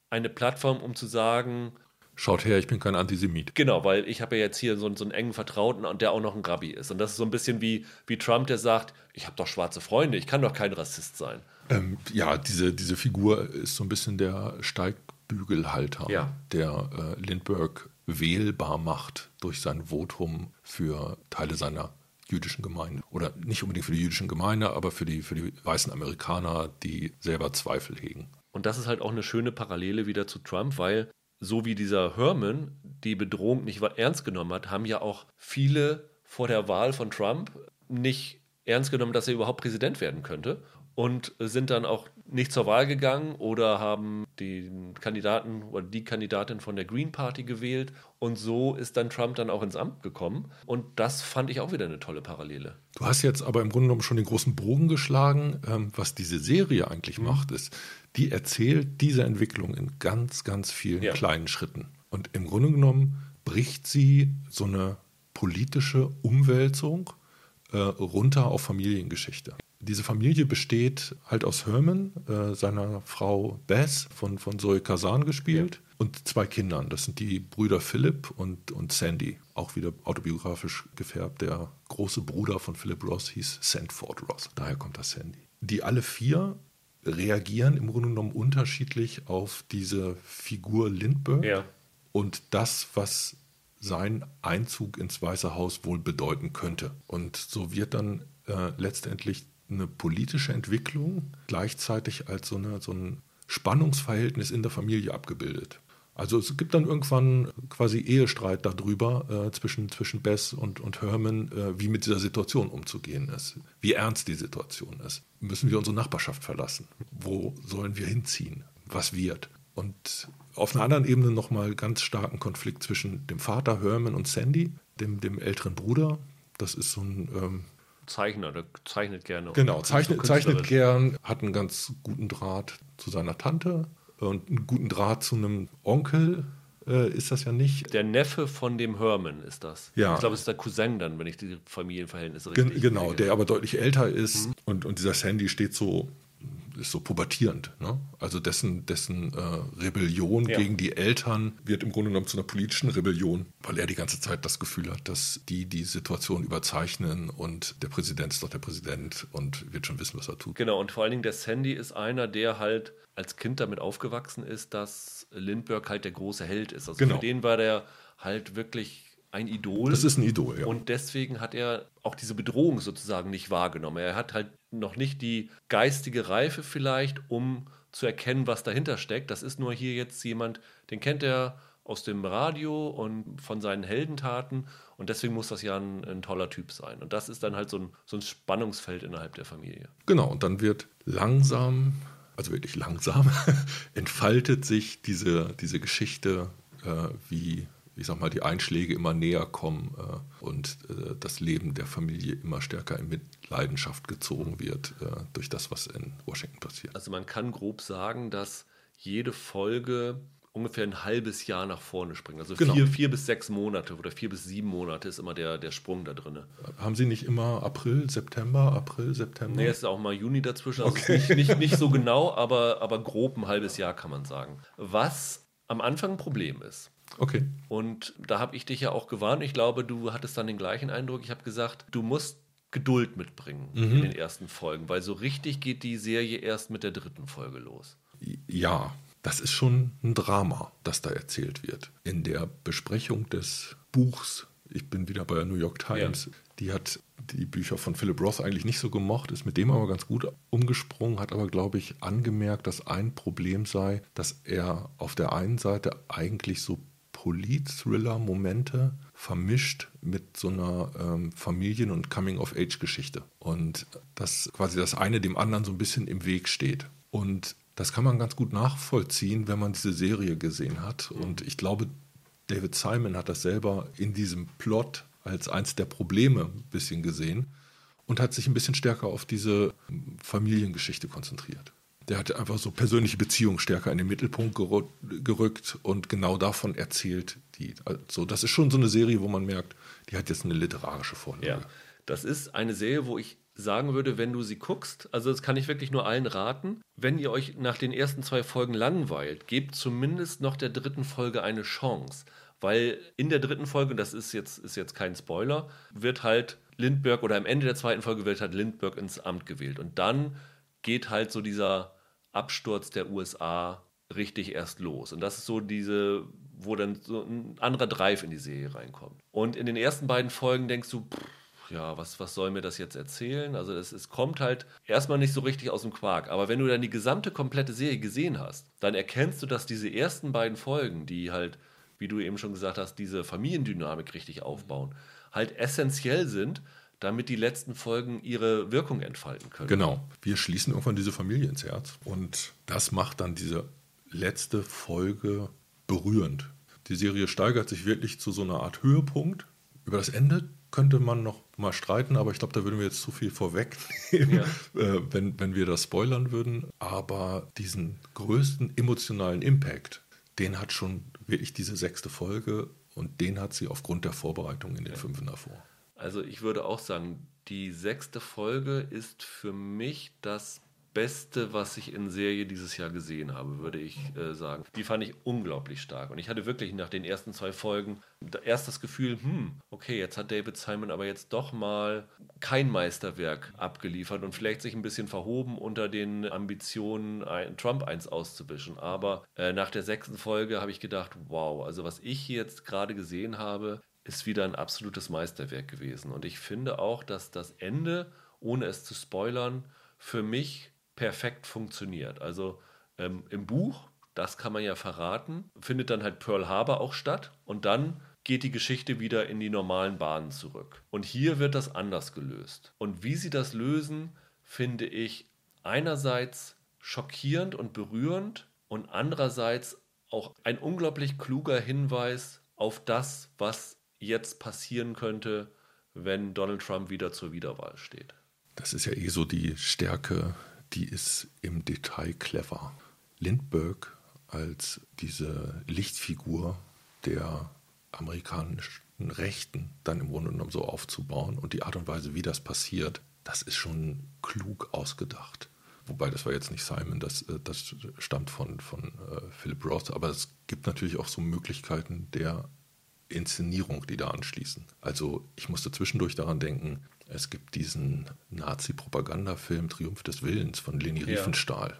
eine Plattform, um zu sagen, Schaut her, ich bin kein Antisemit. Genau, weil ich habe ja jetzt hier so, so einen engen Vertrauten und der auch noch ein Rabbi ist. Und das ist so ein bisschen wie, wie Trump, der sagt, ich habe doch schwarze Freunde, ich kann doch kein Rassist sein. Ähm, ja, diese, diese Figur ist so ein bisschen der Steigbügelhalter, ja. der äh, Lindbergh wählbar macht durch sein Votum für Teile seiner jüdischen Gemeinde. Oder nicht unbedingt für die jüdischen Gemeinde, aber für die, für die weißen Amerikaner, die selber Zweifel hegen. Und das ist halt auch eine schöne Parallele wieder zu Trump, weil so wie dieser Herman die Bedrohung nicht ernst genommen hat, haben ja auch viele vor der Wahl von Trump nicht ernst genommen, dass er überhaupt Präsident werden könnte und sind dann auch nicht zur Wahl gegangen oder haben den Kandidaten oder die Kandidatin von der Green Party gewählt. Und so ist dann Trump dann auch ins Amt gekommen. Und das fand ich auch wieder eine tolle Parallele. Du hast jetzt aber im Grunde genommen schon den großen Bogen geschlagen. Ähm, was diese Serie eigentlich mhm. macht, ist, die erzählt diese Entwicklung in ganz, ganz vielen ja. kleinen Schritten. Und im Grunde genommen bricht sie so eine politische Umwälzung äh, runter auf Familiengeschichte Diese Familie besteht halt aus Herman, äh, seiner Frau Bess, von, von Zoe Kazan gespielt, ja. und zwei Kindern. Das sind die Brüder Philip und, und Sandy. Auch wieder autobiografisch gefärbt. Der große Bruder von Philip Ross hieß Sandford Ross. Daher kommt das Sandy. Die alle vier reagieren im Grunde genommen unterschiedlich auf diese Figur Lindbergh ja. und das, was sein Einzug ins Weiße Haus wohl bedeuten könnte. Und so wird dann äh, letztendlich eine politische Entwicklung gleichzeitig als so, eine, so ein Spannungsverhältnis in der Familie abgebildet. Also es gibt dann irgendwann quasi Ehestreit darüber äh, zwischen, zwischen Bess und, und Herman, äh, wie mit dieser Situation umzugehen ist, wie ernst die Situation ist. Müssen wir unsere Nachbarschaft verlassen? Wo sollen wir hinziehen? Was wird? Und auf einer anderen Ebene nochmal ganz starken Konflikt zwischen dem Vater Herman und Sandy, dem, dem älteren Bruder. Das ist so ein ähm, Zeichner, der zeichnet gerne. Genau, zeichnet, zeichnet gern, hat einen ganz guten Draht zu seiner Tante und einen guten Draht zu einem Onkel. Äh, ist das ja nicht. Der Neffe von dem Herman ist das. Ja. Ich glaube, es ist der Cousin dann, wenn ich die Familienverhältnisse richtig Gen Genau, der aber deutlich älter ist. Mhm. Und, und dieser Sandy steht so ist so pubertierend. Ne? Also dessen, dessen äh, Rebellion ja. gegen die Eltern wird im Grunde genommen zu einer politischen Rebellion, weil er die ganze Zeit das Gefühl hat, dass die die Situation überzeichnen und der Präsident ist doch der Präsident und wird schon wissen, was er tut. Genau, und vor allen Dingen der Sandy ist einer, der halt als Kind damit aufgewachsen ist, dass Lindbergh halt der große Held ist. Also genau. für den war der halt wirklich ein Idol. Das ist ein Idol, ja. Und deswegen hat er auch diese Bedrohung sozusagen nicht wahrgenommen. Er hat halt noch nicht die geistige Reife vielleicht, um zu erkennen, was dahinter steckt. Das ist nur hier jetzt jemand, den kennt er aus dem Radio und von seinen Heldentaten und deswegen muss das ja ein, ein, toller Typ sein. Und das ist dann halt so ein, so ein Spannungsfeld innerhalb der Familie. Genau, und dann wird langsam, also wirklich langsam, entfaltet sich diese, diese Geschichte, äh, wie ich sag mal, die Einschläge immer näher kommen äh, und äh, das Leben der Familie immer stärker in Mitleidenschaft gezogen wird äh, durch das, was in Washington passiert. Also man kann grob sagen, dass jede Folge ungefähr ein halbes Jahr nach vorne springt. Also genau. vier, vier bis sechs Monate oder vier bis sieben Monate ist immer der, der Sprung da drin. Haben Sie nicht immer April, September, April, September? Nee, es ist auch mal Juni dazwischen. Also okay. nicht, nicht, nicht so genau, aber, aber grob ein halbes Jahr kann man sagen. Was am Anfang ein Problem ist. Okay. Und da habe ich dich ja auch gewarnt. Ich glaube, du hattest dann den gleichen Eindruck. Ich habe gesagt, du musst Geduld mitbringen mhm. in den ersten Folgen, weil so richtig geht die Serie erst mit der dritten Folge los. Ja, das ist schon ein Drama, das da erzählt wird. In der Besprechung des Buchs, ich bin wieder bei der New York Times, ja. die hat die Bücher von Philip Roth eigentlich nicht so gemocht, ist mit dem aber ganz gut umgesprungen, hat aber, glaube ich, angemerkt, dass ein Problem sei, dass er auf der einen Seite eigentlich so Polit-Thriller-Momente vermischt mit so einer ähm, Familien- und Coming-of-Age-Geschichte. Und dass quasi das eine dem anderen so ein bisschen im Weg steht. Und das kann man ganz gut nachvollziehen, wenn man diese Serie gesehen hat. Und ich glaube, David Simon hat das selber in diesem Plot als eins der Probleme ein bisschen gesehen und hat sich ein bisschen stärker auf diese Familiengeschichte konzentriert der hat einfach so persönliche Beziehungen stärker in den Mittelpunkt gerückt und genau davon erzählt. Die, also das ist schon so eine Serie, wo man merkt, die hat jetzt eine literarische Vorlage. Ja, das ist eine Serie, wo ich sagen würde, wenn du sie guckst, also das kann ich wirklich nur allen raten, wenn ihr euch nach den ersten zwei Folgen langweilt, gebt zumindest noch der dritten Folge eine Chance. Weil in der dritten Folge, das ist jetzt, ist jetzt kein Spoiler, wird halt Lindbergh oder am Ende der zweiten Folge wird halt Lindbergh ins Amt gewählt. Und dann geht halt so dieser Absturz der USA richtig erst los. Und das ist so diese, wo dann so ein anderer Drive in die Serie reinkommt. Und in den ersten beiden Folgen denkst du, pff, ja, was, was soll mir das jetzt erzählen? Also es, es kommt halt erstmal nicht so richtig aus dem Quark. Aber wenn du dann die gesamte komplette Serie gesehen hast, dann erkennst du, dass diese ersten beiden Folgen, die halt, wie du eben schon gesagt hast, diese Familiendynamik richtig aufbauen, halt essentiell sind, damit die letzten Folgen ihre Wirkung entfalten können. Genau. Wir schließen irgendwann diese Familie ins Herz und das macht dann diese letzte Folge berührend. Die Serie steigert sich wirklich zu so einer Art Höhepunkt. Über das Ende könnte man noch mal streiten, aber ich glaube, da würden wir jetzt zu viel vorwegnehmen, ja. äh, wenn, wenn wir das spoilern würden. Aber diesen größten emotionalen Impact, den hat schon wirklich diese sechste Folge und den hat sie aufgrund der Vorbereitung in den ja. fünfen davor. Also ich würde auch sagen, die sechste Folge ist für mich das Beste, was ich in Serie dieses Jahr gesehen habe, würde ich äh, sagen. Die fand ich unglaublich stark. Und ich hatte wirklich nach den ersten zwei Folgen erst das Gefühl, hm, okay, jetzt hat David Simon aber jetzt doch mal kein Meisterwerk abgeliefert und vielleicht sich ein bisschen verhoben unter den Ambitionen, Trump eins auszuwischen. Aber äh, nach der sechsten Folge habe ich gedacht, wow, also was ich jetzt gerade gesehen habe, ist wieder ein absolutes Meisterwerk gewesen. Und ich finde auch, dass das Ende, ohne es zu spoilern, für mich perfekt funktioniert. Also ähm, im Buch, das kann man ja verraten, findet dann halt Pearl Harbor auch statt und dann geht die Geschichte wieder in die normalen Bahnen zurück. Und hier wird das anders gelöst. Und wie sie das lösen, finde ich einerseits schockierend und berührend und andererseits auch ein unglaublich kluger Hinweis auf das, was jetzt passieren könnte, wenn Donald Trump wieder zur Wiederwahl steht. Das ist ja eh so die Stärke die ist im Detail clever. Lindbergh als diese Lichtfigur der amerikanischen Rechten dann im Grunde genommen so aufzubauen und die Art und Weise, wie das passiert, das ist schon klug ausgedacht. Wobei das war jetzt nicht Simon, das, äh, das stammt von, von äh, Philip Roth, aber es gibt natürlich auch so Möglichkeiten der Inszenierung, die da anschließen. Also ich musste zwischendurch daran denken, es gibt diesen Nazi-Propagandafilm Triumph des Willens von Leni ja. Riefenstahl,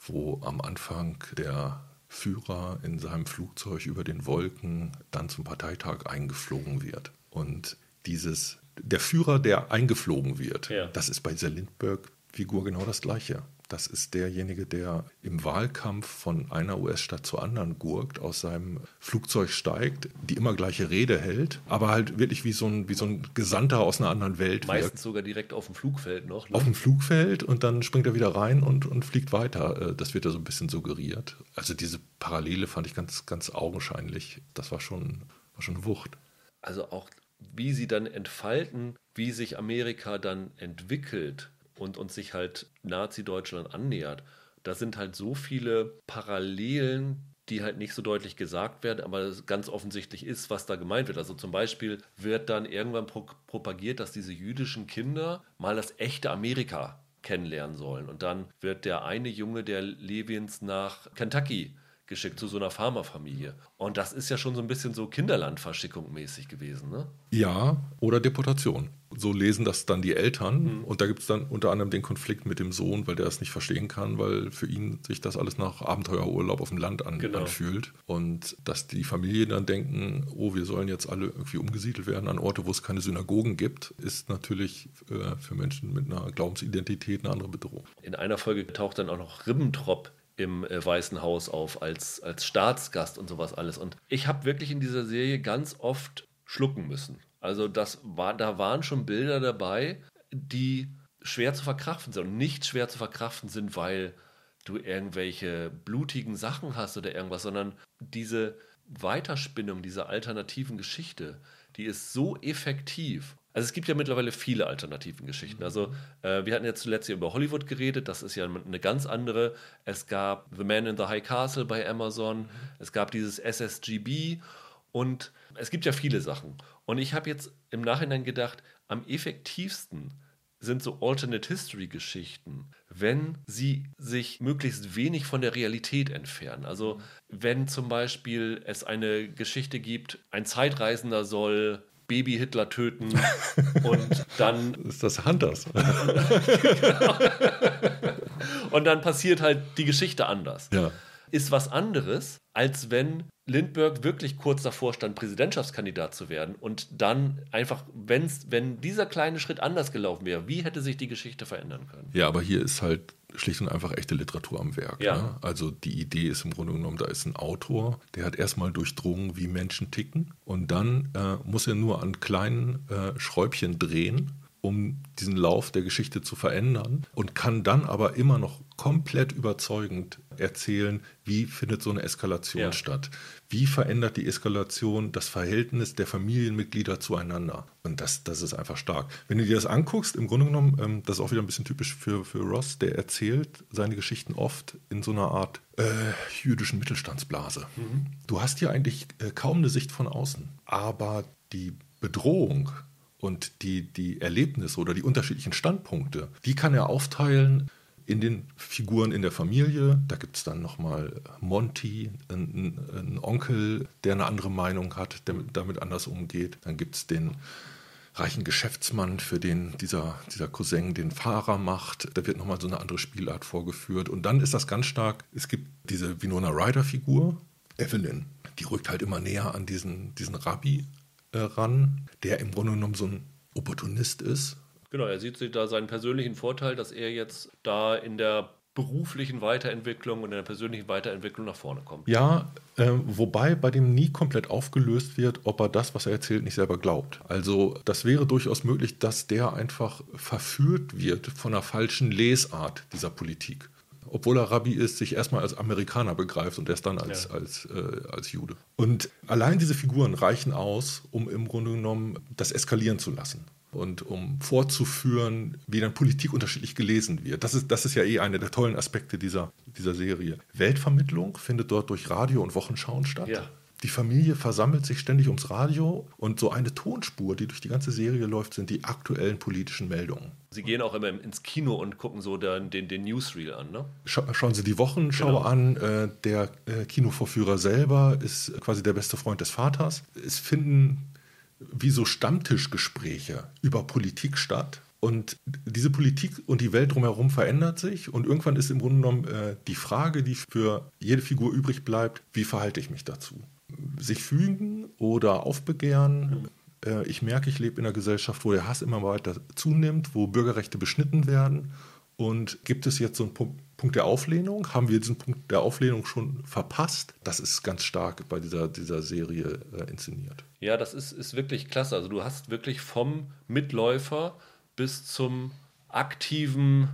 wo am Anfang der Führer in seinem Flugzeug über den Wolken dann zum Parteitag eingeflogen wird. Und dieses, der Führer, der eingeflogen wird, ja. das ist bei dieser Lindbergh-Figur genau das Gleiche. Das ist derjenige, der im Wahlkampf von einer US-Stadt zur anderen gurkt, aus seinem Flugzeug steigt, die immer gleiche Rede hält, aber halt wirklich wie so ein, wie so ein Gesandter aus einer anderen Welt. Meistens wirkt. sogar direkt auf dem Flugfeld noch. Ne? Auf dem Flugfeld und dann springt er wieder rein und, und fliegt weiter. Äh, das wird ja so ein bisschen suggeriert. Also diese Parallele fand ich ganz, ganz augenscheinlich. Das war schon, war schon Wucht. Also auch wie sie dann entfalten, wie sich Amerika dann entwickelt und, und sich halt Nazi-Deutschland annähert, da sind halt so viele Parallelen, die halt nicht so deutlich gesagt werden, aber ganz offensichtlich ist, was da gemeint wird. Also zum Beispiel wird dann irgendwann pro propagiert, dass diese jüdischen Kinder mal das echte Amerika kennenlernen sollen. Und dann wird der eine Junge der Levins nach Kentucky geschickt zu so einer Pharmafamilie. Und das ist ja schon so ein bisschen so Kinderlandverschickung mäßig gewesen, ne? Ja, oder Deportation. So lesen das dann die Eltern. Mhm. Und da gibt es dann unter anderem den Konflikt mit dem Sohn, weil der das nicht verstehen kann, weil für ihn sich das alles nach Abenteuerurlaub auf dem Land an, genau. anfühlt. Und dass die Familien dann denken, oh, wir sollen jetzt alle irgendwie umgesiedelt werden an Orte, wo es keine Synagogen gibt, ist natürlich äh, für Menschen mit einer Glaubensidentität eine andere Bedrohung. In einer Folge taucht dann auch noch Ribbentrop im äh, Weißen Haus auf als, als Staatsgast und sowas alles. Und ich habe wirklich in dieser Serie ganz oft schlucken müssen. Also das war, da waren schon Bilder dabei, die schwer zu verkraften sind und nicht schwer zu verkraften sind, weil du irgendwelche blutigen Sachen hast oder irgendwas, sondern diese Weiterspinnung dieser alternativen Geschichte, die ist so effektiv also es gibt ja mittlerweile viele alternativen Geschichten. Also äh, wir hatten ja zuletzt hier über Hollywood geredet, das ist ja eine ganz andere. Es gab The Man in the High Castle bei Amazon, es gab dieses SSGB und es gibt ja viele Sachen. Und ich habe jetzt im Nachhinein gedacht, am effektivsten sind so Alternate History Geschichten, wenn sie sich möglichst wenig von der Realität entfernen. Also wenn zum Beispiel es eine Geschichte gibt, ein Zeitreisender soll Baby Hitler töten und dann. ist das Hunters. und dann passiert halt die Geschichte anders. Ja. Ist was anderes, als wenn Lindbergh wirklich kurz davor stand, Präsidentschaftskandidat zu werden und dann einfach, wenn's, wenn dieser kleine Schritt anders gelaufen wäre, wie hätte sich die Geschichte verändern können? Ja, aber hier ist halt schlicht und einfach echte Literatur am Werk. Ja. Ne? Also die Idee ist im Grunde genommen, da ist ein Autor, der hat erstmal durchdrungen, wie Menschen ticken und dann äh, muss er nur an kleinen äh, Schräubchen drehen um diesen Lauf der Geschichte zu verändern und kann dann aber immer noch komplett überzeugend erzählen, wie findet so eine Eskalation ja. statt. Wie verändert die Eskalation das Verhältnis der Familienmitglieder zueinander? Und das, das ist einfach stark. Wenn du dir das anguckst, im Grunde genommen, ähm, das ist auch wieder ein bisschen typisch für, für Ross, der erzählt seine Geschichten oft in so einer Art äh, jüdischen Mittelstandsblase. Mhm. Du hast hier eigentlich äh, kaum eine Sicht von außen, aber die Bedrohung Und die, die Erlebnisse oder die unterschiedlichen Standpunkte, die kann er aufteilen in den Figuren in der Familie. Da gibt es dann nochmal Monty, einen, Onkel, der eine andere Meinung hat, der damit anders umgeht. Dann gibt es den reichen Geschäftsmann, für den dieser, dieser Cousin den Fahrer macht. Da wird nochmal so eine andere Spielart vorgeführt. Und dann ist das ganz stark, es gibt diese Winona Ryder-Figur, Evelyn, die rückt halt immer näher an diesen, diesen Rabbi äh, ran, der im Grunde genommen so ein Opportunist ist. Genau, er sieht da seinen persönlichen Vorteil, dass er jetzt da in der beruflichen Weiterentwicklung und in der persönlichen Weiterentwicklung nach vorne kommt. Ja, äh, wobei bei dem nie komplett aufgelöst wird, ob er das, was er erzählt, nicht selber glaubt. Also das wäre durchaus möglich, dass der einfach verführt wird von einer falschen Lesart dieser Politik. Obwohl er Rabbi ist, sich erstmal als Amerikaner begreift und erst dann als, ja. als, äh, als Jude. Und allein diese Figuren reichen aus, um im Grunde genommen das eskalieren zu lassen und um vorzuführen, wie dann Politik unterschiedlich gelesen wird. Das ist, das ist ja eh einer der tollen Aspekte dieser, dieser Serie. Weltvermittlung findet dort durch Radio und Wochenschauen statt. Ja. Die Familie versammelt sich ständig ums Radio und so eine Tonspur, die durch die ganze Serie läuft, sind die aktuellen politischen Meldungen. Sie gehen auch immer ins Kino und gucken so den, den, den Newsreel an, ne? Scha schauen Sie die Wochenschau genau. an. Äh, der äh, Kinovorführer selber ist quasi der beste Freund des Vaters. Es finden wie so Stammtischgespräche über Politik statt. Und diese Politik und die Welt drumherum verändert sich. Und irgendwann ist im Grunde genommen äh, die Frage, die für jede Figur übrig bleibt, wie verhalte ich mich dazu? Sich fügen oder aufbegehren? Äh, ich merke, ich lebe in einer Gesellschaft, wo der Hass immer weiter zunimmt, wo Bürgerrechte beschnitten werden. Und gibt es jetzt so einen Punkt, der Auflehnung? Haben wir diesen Punkt der Auflehnung schon verpasst? Das ist ganz stark bei dieser, dieser Serie äh, inszeniert. Ja, das ist, ist wirklich klasse. Also du hast wirklich vom Mitläufer bis zum aktiven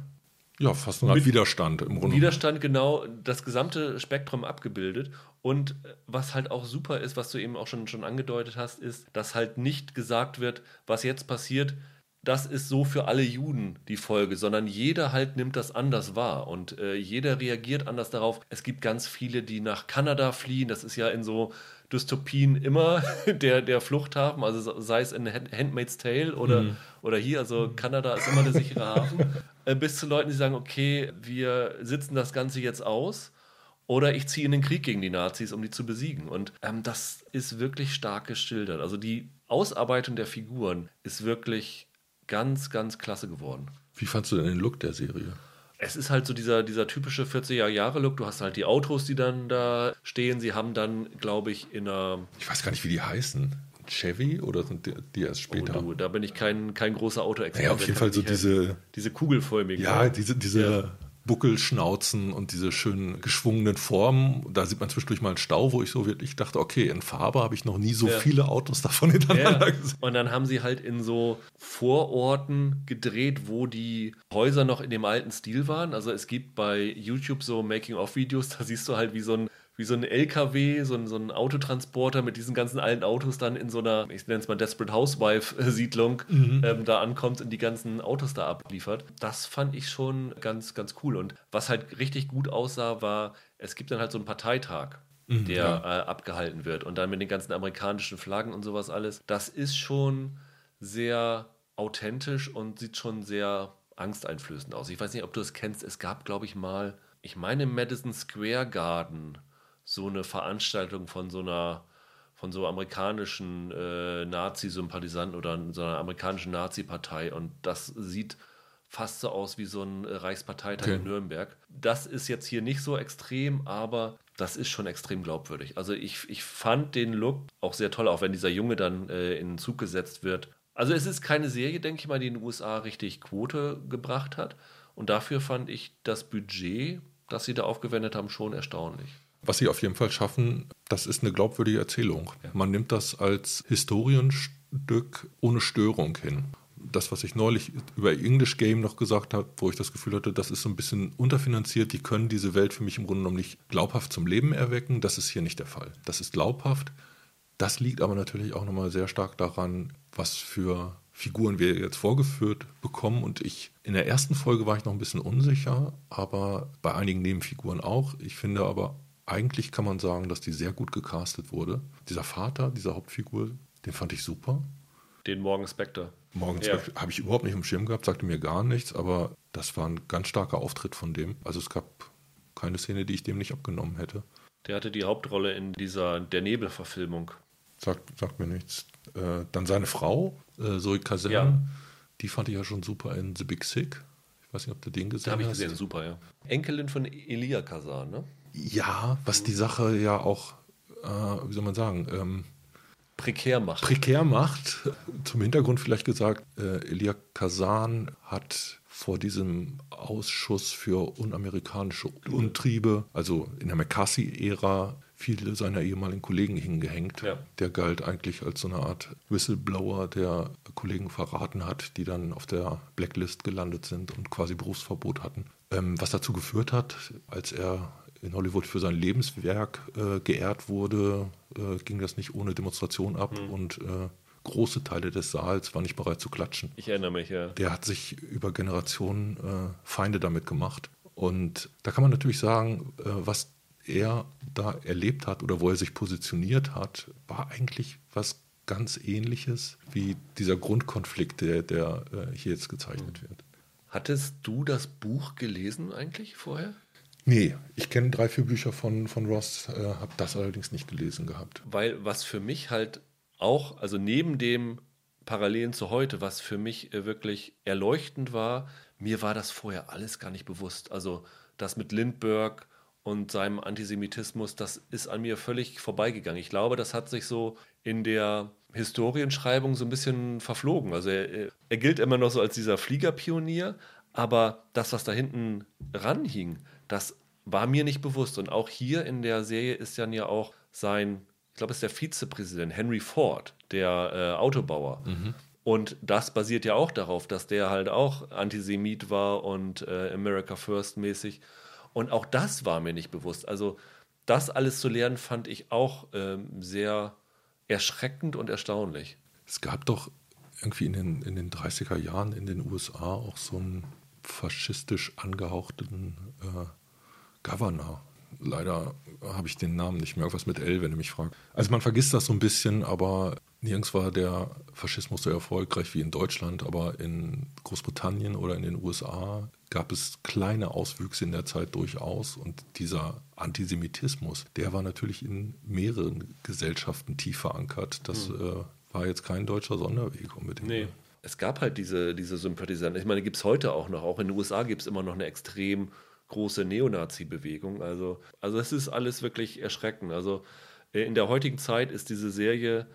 ja, fast eine Art Widerstand im Grunde. Widerstand, genau, das gesamte Spektrum abgebildet. Und äh, was halt auch super ist, was du eben auch schon, schon angedeutet hast, ist, dass halt nicht gesagt wird, was jetzt passiert, das ist so für alle Juden die Folge, sondern jeder halt nimmt das anders wahr und äh, jeder reagiert anders darauf. Es gibt ganz viele, die nach Kanada fliehen. Das ist ja in so Dystopien immer der, der Fluchthafen, also sei es in Handmaid's Tale oder, mhm. oder hier, also Kanada ist immer der sichere Hafen. Äh, bis zu Leuten, die sagen, okay, wir sitzen das Ganze jetzt aus. Oder ich ziehe in den Krieg gegen die Nazis, um die zu besiegen. Und ähm, das ist wirklich stark geschildert. Also die Ausarbeitung der Figuren ist wirklich ganz, ganz klasse geworden. Wie fandst du denn den Look der Serie? Es ist halt so dieser, dieser typische 40er-Jahre-Look. Du hast halt die Autos, die dann da stehen. Sie haben dann, glaube ich, in einer. Ich weiß gar nicht, wie die heißen. Chevy oder sind die, die erst später? Oh, du, da bin ich kein, kein großer Auto-Experte. Ja, auf jeden Fall so diese. Diese kugelförmigen. Ja, diese, diese ja. Buckelschnauzen und diese schönen geschwungenen Formen. Da sieht man zwischendurch mal einen Stau, wo ich so wirklich dachte, okay, in Farbe habe ich noch nie so ja. viele Autos davon hintereinander ja. gesehen. Und dann haben sie halt in so Vororten gedreht, wo die Häuser noch in dem alten Stil waren. Also es gibt bei YouTube so Making-of-Videos, da siehst du halt, wie so ein wie so ein LKW, so ein, so ein Autotransporter mit diesen ganzen alten Autos dann in so einer, ich nenne es mal Desperate Housewife-Siedlung, mhm. ähm, da ankommt und die ganzen Autos da abliefert. Das fand ich schon ganz, ganz cool. Und was halt richtig gut aussah, war, es gibt dann halt so einen Parteitag. Mhm, der ja. äh, abgehalten wird und dann mit den ganzen amerikanischen Flaggen und sowas alles. Das ist schon sehr authentisch und sieht schon sehr angsteinflößend aus. Ich weiß nicht, ob du es kennst. Es gab, glaube ich, mal, ich meine, Madison Square Garden so eine Veranstaltung von so einer von so amerikanischen äh, Nazi-Sympathisanten oder so einer amerikanischen Nazi-Partei und das sieht fast so aus wie so ein äh, Reichsparteitag okay. in Nürnberg. Das ist jetzt hier nicht so extrem, aber das ist schon extrem glaubwürdig. Also ich, ich fand den Look auch sehr toll, auch wenn dieser Junge dann äh, in den Zug gesetzt wird. Also es ist keine Serie, denke ich mal, die in den USA richtig Quote gebracht hat. Und dafür fand ich das Budget, das sie da aufgewendet haben, schon erstaunlich. Was sie auf jeden Fall schaffen, das ist eine glaubwürdige Erzählung. Man nimmt das als Historienstück ohne Störung hin. Das, was ich neulich über English Game noch gesagt habe, wo ich das Gefühl hatte, das ist so ein bisschen unterfinanziert, die können diese Welt für mich im Grunde genommen nicht glaubhaft zum Leben erwecken, das ist hier nicht der Fall. Das ist glaubhaft. Das liegt aber natürlich auch nochmal sehr stark daran, was für Figuren wir jetzt vorgeführt bekommen. Und ich, in der ersten Folge war ich noch ein bisschen unsicher, aber bei einigen Nebenfiguren auch. Ich finde aber eigentlich kann man sagen, dass die sehr gut gecastet wurde. Dieser Vater, dieser Hauptfigur, den fand ich super. Den Morgan Spector. Morgens ja. habe ich überhaupt nicht im Schirm gehabt, sagte mir gar nichts, aber das war ein ganz starker Auftritt von dem. Also es gab keine Szene, die ich dem nicht abgenommen hätte. Der hatte die Hauptrolle in dieser Der Nebel-Verfilmung. Sagt, sagt mir nichts. Äh, dann seine Frau, äh, Zoe Kazan, ja. die fand ich ja schon super in The Big Sick. Ich weiß nicht, ob du den gesehen hast. Habe ich gesehen, super, ja. Enkelin von Elia Kazan, ne? Ja, was die Sache ja auch, äh, wie soll man sagen, ähm, prekär macht. Prekär macht. Zum Hintergrund vielleicht gesagt, äh, Elia Kazan hat vor diesem Ausschuss für unamerikanische Untriebe, also in der McCarthy-Ära, viele seiner ehemaligen Kollegen hingehängt. Ja. Der galt eigentlich als so eine Art Whistleblower, der Kollegen verraten hat, die dann auf der Blacklist gelandet sind und quasi Berufsverbot hatten. Ähm, was dazu geführt hat, als er in Hollywood für sein Lebenswerk äh, geehrt wurde, äh, ging das nicht ohne Demonstration ab mhm. und äh, große Teile des Saals waren nicht bereit zu klatschen. Ich erinnere mich, ja. Der hat sich über Generationen äh, Feinde damit gemacht. Und da kann man natürlich sagen, äh, was er da erlebt hat oder wo er sich positioniert hat, war eigentlich was ganz ähnliches wie dieser Grundkonflikt, der, der hier jetzt gezeichnet mhm. wird. Hattest du das Buch gelesen eigentlich vorher? Nee, ich kenne drei, vier Bücher von, von Ross, äh, habe das allerdings nicht gelesen gehabt. Weil was für mich halt auch, also neben dem Parallelen zu heute, was für mich äh, wirklich erleuchtend war, mir war das vorher alles gar nicht bewusst. Also das mit Lindbergh und seinem Antisemitismus, das ist an mir völlig vorbeigegangen. Ich glaube, das hat sich so in der Historienschreibung so ein bisschen verflogen. Also er, er gilt immer noch so als dieser Fliegerpionier, aber das, was da hinten ranhing, das war mir nicht bewusst. Und auch hier in der Serie ist dann ja auch sein, ich glaube, es ist der Vizepräsident Henry Ford, der äh, Autobauer. Mhm. Und das basiert ja auch darauf, dass der halt auch Antisemit war und äh, America First mäßig. Und auch das war mir nicht bewusst. Also das alles zu lernen, fand ich auch ähm, sehr erschreckend und erstaunlich. Es gab doch irgendwie in den, in den 30er Jahren in den USA auch so einen faschistisch angehauchten äh, Governor. Leider habe ich den Namen nicht mehr, irgendwas mit L, wenn du mich fragst. Also man vergisst das so ein bisschen, aber nirgends war der Faschismus so erfolgreich wie in Deutschland, aber in Großbritannien oder in den USA gab es kleine Auswüchse in der Zeit durchaus und dieser Antisemitismus, der war natürlich in mehreren Gesellschaften tief verankert. Das mhm. äh, war jetzt kein deutscher Sonderweg unbedingt. Nee. Es gab halt diese, diese Sympathisanten. Ich meine, gibt es heute auch noch. Auch in den USA gibt es immer noch eine extrem große Neonazi-Bewegung. Also, also es ist alles wirklich erschreckend. Also äh, in der heutigen Zeit ist diese Serie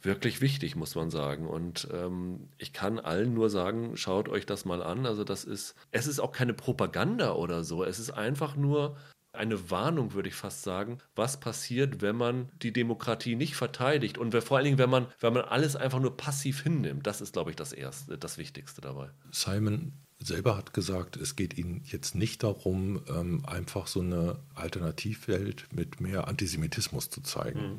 wirklich wichtig, muss man sagen. Und ähm, ich kann allen nur sagen, schaut euch das mal an. Also das ist, es ist auch keine Propaganda oder so. Es ist einfach nur eine Warnung, würde ich fast sagen, was passiert, wenn man die Demokratie nicht verteidigt und vor allen Dingen, wenn man, wenn man alles einfach nur passiv hinnimmt. Das ist, glaube ich, das Erste, das Wichtigste dabei. Simon selber hat gesagt, es geht ihnen jetzt nicht darum, ähm, einfach so eine Alternativwelt mit mehr Antisemitismus zu zeigen. Mhm.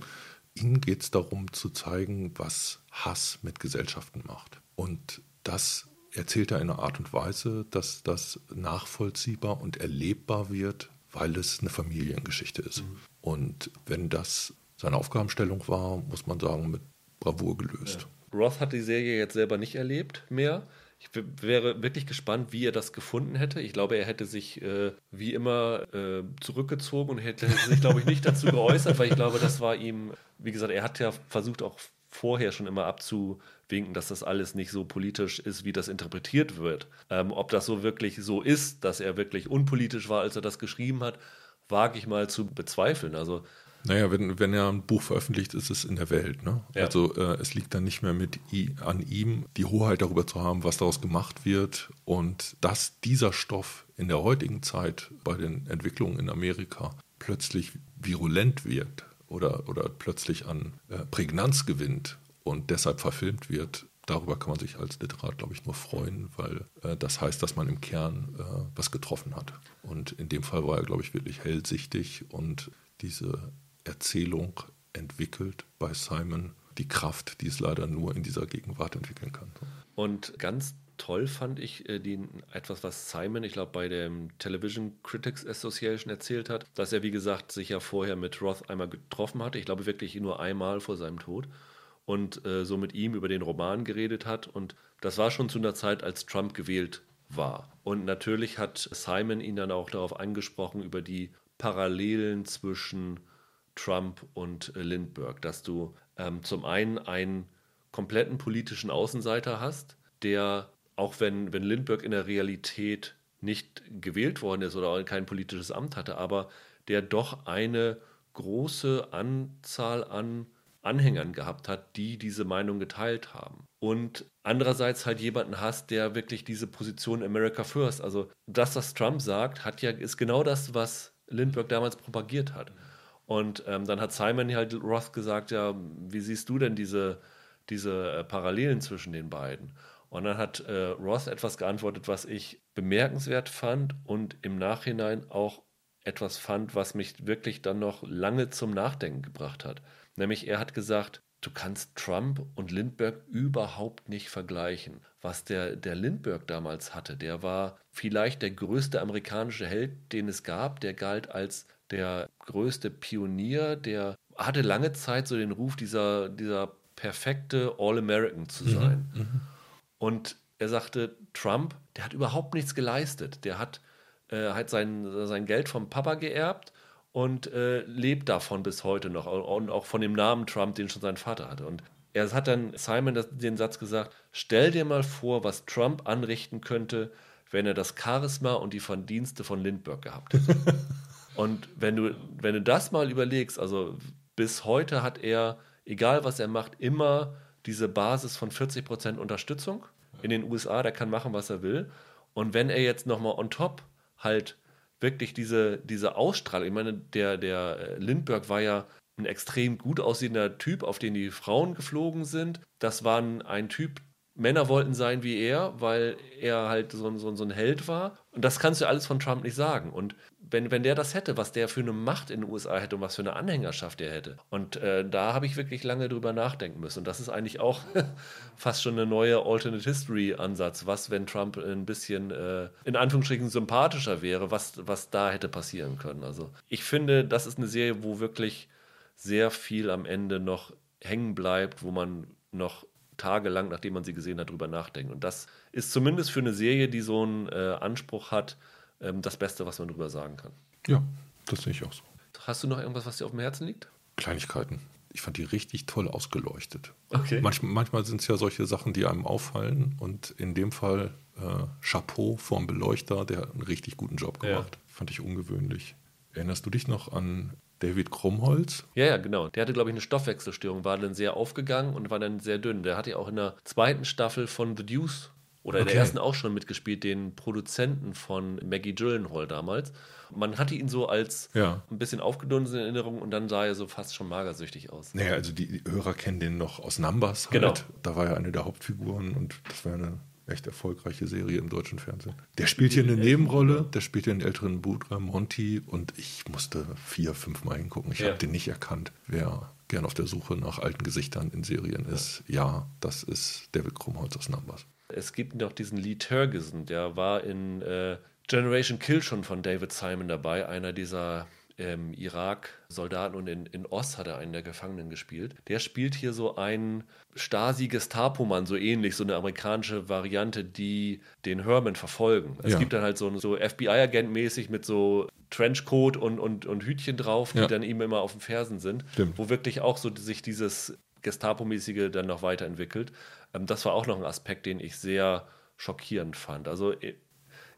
Ihnen geht es darum zu zeigen, was Hass mit Gesellschaften macht. Und das erzählt er in einer Art und Weise, dass das nachvollziehbar und erlebbar wird, weil es eine Familiengeschichte ist. Mhm. Und wenn das seine Aufgabenstellung war, muss man sagen, mit Bravour gelöst. Ja. Roth hat die Serie jetzt selber nicht erlebt mehr. Ich wäre wirklich gespannt, wie er das gefunden hätte. Ich glaube, er hätte sich äh, wie immer äh, zurückgezogen und hätte sich, glaube ich, nicht dazu geäußert, weil ich glaube, das war ihm, wie gesagt, er hat ja versucht auch vorher schon immer abzuwinken, dass das alles nicht so politisch ist, wie das interpretiert wird. Ähm, ob das so wirklich so ist, dass er wirklich unpolitisch war, als er das geschrieben hat, wage ich mal zu bezweifeln. Also naja, wenn, wenn er ein Buch veröffentlicht, ist es in der Welt. Ne? Ja. Also äh, es liegt dann nicht mehr mit i, an ihm, die Hoheit darüber zu haben, was daraus gemacht wird. Und dass dieser Stoff in der heutigen Zeit bei den Entwicklungen in Amerika plötzlich virulent wird oder, oder plötzlich an äh, Prägnanz gewinnt und deshalb verfilmt wird, darüber kann man sich als Literat, glaube ich, nur freuen, weil äh, das heißt, dass man im Kern äh, was getroffen hat. Und in dem Fall war er, glaube ich, wirklich hellsichtig und diese Erzählung entwickelt bei Simon die Kraft, die es leider nur in dieser Gegenwart entwickeln kann. Und ganz toll fand ich äh, die, etwas, was Simon, ich glaube, bei dem Television Critics Association erzählt hat, dass er, wie gesagt, sich ja vorher mit Roth einmal getroffen hatte. Ich glaube wirklich nur einmal vor seinem Tod. und äh, so mit ihm über den Roman geredet hat. Und das war schon zu einer Zeit, als Trump gewählt war. Und natürlich hat Simon ihn dann auch darauf angesprochen, über die Parallelen zwischen Trump und äh, Lindbergh, dass du ähm, zum einen einen kompletten politischen Außenseiter hast, der, auch wenn, wenn Lindbergh in der Realität nicht gewählt worden ist oder kein politisches Amt hatte, aber der doch eine große Anzahl an Anhängern gehabt hat, die diese Meinung geteilt haben. Und andererseits halt jemanden hast, der wirklich diese Position America First, also das, was Trump sagt, hat ja, ist genau das, was Lindbergh damals propagiert hat. Und ähm, dann hat Simon halt Roth gesagt, ja, wie siehst du denn diese, diese äh, Parallelen zwischen den beiden? Und dann hat äh, Roth etwas geantwortet, was ich bemerkenswert fand und im Nachhinein auch etwas fand, was mich wirklich dann noch lange zum Nachdenken gebracht hat. Nämlich er hat gesagt, du kannst Trump und Lindbergh überhaupt nicht vergleichen. Was der, der Lindbergh damals hatte, der war vielleicht der größte amerikanische Held, den es gab. Der galt als der größte Pionier, der hatte lange Zeit so den Ruf, dieser, dieser perfekte All-American zu mhm, sein. Mhm, und er sagte, Trump, der hat überhaupt nichts geleistet. Der hat, äh, hat sein, sein Geld vom Papa geerbt und äh, lebt davon bis heute noch. Und auch von dem Namen Trump, den schon sein Vater hatte. Und er hat dann Simon das, den Satz gesagt: Stell dir mal vor, was Trump anrichten könnte, wenn er das Charisma und die Verdienste von Lindbergh gehabt hätte. und wenn du, wenn du das mal überlegst, also bis heute hat er, egal was er macht, immer diese Basis von 40% Unterstützung in den USA, der kann machen, was er will. Und wenn er jetzt nochmal on top halt wirklich diese, diese Ausstrahlung. Ich meine, der, der äh, Lindbergh war ja ein extrem gut aussehender Typ, auf den die Frauen geflogen sind. Das war ein Typ, Männer wollten sein wie er, weil er halt so, so, so ein Held war. Und das kannst du alles von Trump nicht sagen. Und wenn, wenn der das hätte, was der für eine Macht in den USA hätte und was für eine Anhängerschaft er hätte. Und äh, da habe ich wirklich lange drüber nachdenken müssen. Und das ist eigentlich auch fast schon eine neue Alternate History Ansatz. Was, wenn Trump ein bisschen äh, in Anführungsstrichen sympathischer wäre, was, was da hätte passieren können. Also ich finde, das ist eine Serie, wo wirklich sehr viel am Ende noch hängen bleibt, wo man noch tagelang, nachdem man sie gesehen hat, drüber nachdenken. Und das ist zumindest für eine Serie, die so einen äh, Anspruch hat, ähm, das Beste, was man drüber sagen kann. Ja, das sehe ich auch so. Hast du noch irgendwas, was dir auf dem Herzen liegt? Kleinigkeiten. Ich fand die richtig toll ausgeleuchtet. Okay. Manch, manchmal sind es ja solche Sachen, die einem auffallen. Und in dem Fall äh, Chapeau vom Beleuchter, der hat einen richtig guten Job gemacht. Ja. Fand ich ungewöhnlich. Erinnerst du dich noch an David Krumholz. Ja, ja, genau. Der hatte, glaube ich, eine Stoffwechselstörung, war dann sehr aufgegangen und war dann sehr dünn. Der hatte ja auch in der zweiten Staffel von The Deuce oder in der ersten auch schon mitgespielt, den Produzenten von Maggie Gyllenhaal damals. Man hatte ihn so als ja. ein bisschen aufgedunsen in Erinnerung und dann sah er so fast schon magersüchtig aus. Naja, also die Hörer kennen den noch aus Numbers halt. Genau. Da war er eine der Hauptfiguren und das war eine echt erfolgreiche Serie im deutschen Fernsehen. Der spielt hier eine Nebenrolle, der spielt hier einen älteren Bruder, Monty, und ich musste vier, fünf Mal hingucken. Ich ja. habe den nicht erkannt. Wer gern auf der Suche nach alten Gesichtern in Serien ist, ja, das ist David Krumholz aus Numbers. Es gibt noch diesen Lee Turgeson, der war in äh, Generation Kill schon von David Simon dabei, einer dieser ähm, Irak-Soldaten und in, in Oz hat er einen der Gefangenen gespielt. Der spielt hier so einen Stasi-Gestapo-Mann, so ähnlich, so eine amerikanische Variante, die den Herman verfolgen. Es ja. gibt dann halt so, so FBI-Agent-mäßig mit so Trenchcoat und, und, und Hütchen drauf, die ja. dann ihm immer auf den Fersen sind, Stimmt. wo wirklich auch so sich dieses Gestapo-mäßige dann noch weiterentwickelt. Ähm, das war auch noch ein Aspekt, den ich sehr schockierend fand. Also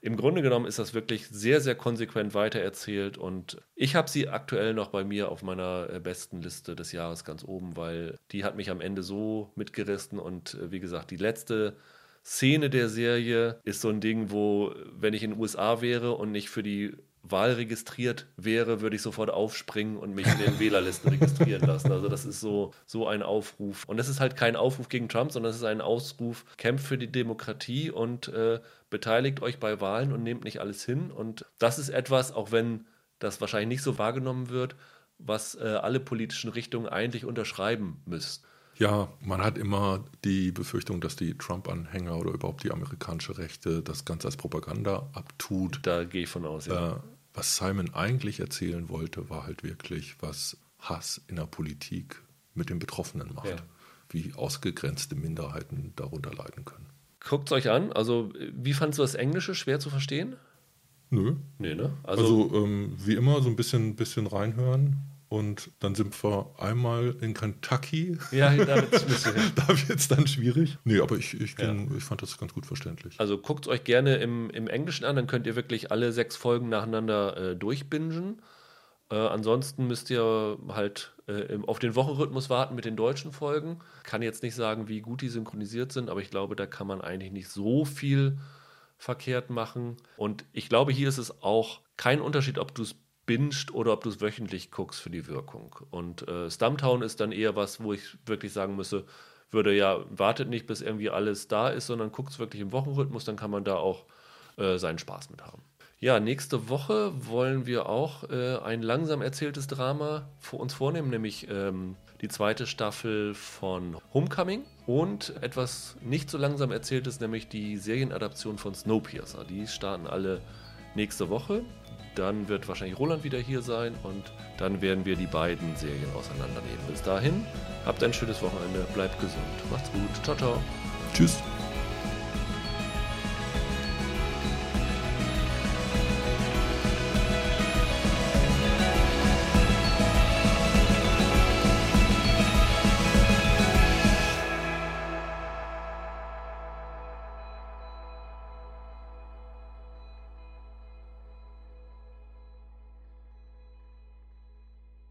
im Grunde genommen ist das wirklich sehr, sehr konsequent weitererzählt und ich habe sie aktuell noch bei mir auf meiner äh, besten Liste des Jahres ganz oben, weil die hat mich am Ende so mitgerissen und äh, wie gesagt, die letzte Szene der Serie ist so ein Ding, wo, wenn ich in den USA wäre und nicht für die Wahl registriert wäre, würde ich sofort aufspringen und mich in den Wählerlisten registrieren lassen. Also das ist so, so ein Aufruf. Und das ist halt kein Aufruf gegen Trump, sondern es ist ein Ausruf, kämpft für die Demokratie und äh, beteiligt euch bei Wahlen und nehmt nicht alles hin. Und das ist etwas, auch wenn das wahrscheinlich nicht so wahrgenommen wird, was äh, alle politischen Richtungen eigentlich unterschreiben müssen. Ja, man hat immer die Befürchtung, dass die Trump-Anhänger oder überhaupt die amerikanische Rechte das Ganze als Propaganda abtut. Da gehe ich von aus, ja. Äh, was Simon eigentlich erzählen wollte, war halt wirklich, was Hass in der Politik mit den Betroffenen macht. Ja. wie ausgegrenzte Minderheiten darunter leiden können. Guckt es euch an. Also, wie fandest du das Englische schwer zu verstehen? Nö. Nee, ne? Also, also ähm, wie immer so ein bisschen, bisschen reinhören. Und dann sind wir einmal in Kentucky. Ja, da wird es da wird's dann schwierig. Nee, aber ich, ich, ja. ich fand das ganz gut verständlich. Also guckt es euch gerne im, im Englischen an, dann könnt ihr wirklich alle sechs Folgen nacheinander äh, durchbingen. Äh, ansonsten müsst ihr halt äh, auf den Wochenrhythmus warten mit den deutschen Folgen. Kann jetzt nicht sagen, wie gut die synchronisiert sind, aber ich glaube, da kann man eigentlich nicht so viel verkehrt machen. Und ich glaube, hier ist es auch kein Unterschied, ob du es binged oder ob du es wöchentlich guckst für die Wirkung. Und äh, Stumptown ist dann eher was, wo ich wirklich sagen müsse, würde ja, wartet nicht, bis irgendwie alles da ist, sondern guckt es wirklich im Wochenrhythmus, dann kann man da auch äh, seinen Spaß mit haben. Ja, nächste Woche wollen wir auch äh, ein langsam erzähltes Drama für uns vornehmen, nämlich ähm, die zweite Staffel von Homecoming und etwas nicht so langsam erzähltes, nämlich die Serienadaption von Snowpiercer. Die starten alle nächste Woche. Dann wird wahrscheinlich Roland wieder hier sein und dann werden wir die beiden Serien auseinandernehmen. Bis dahin, habt ein schönes Wochenende, bleibt gesund, macht's gut, ciao, ciao. Tschüss.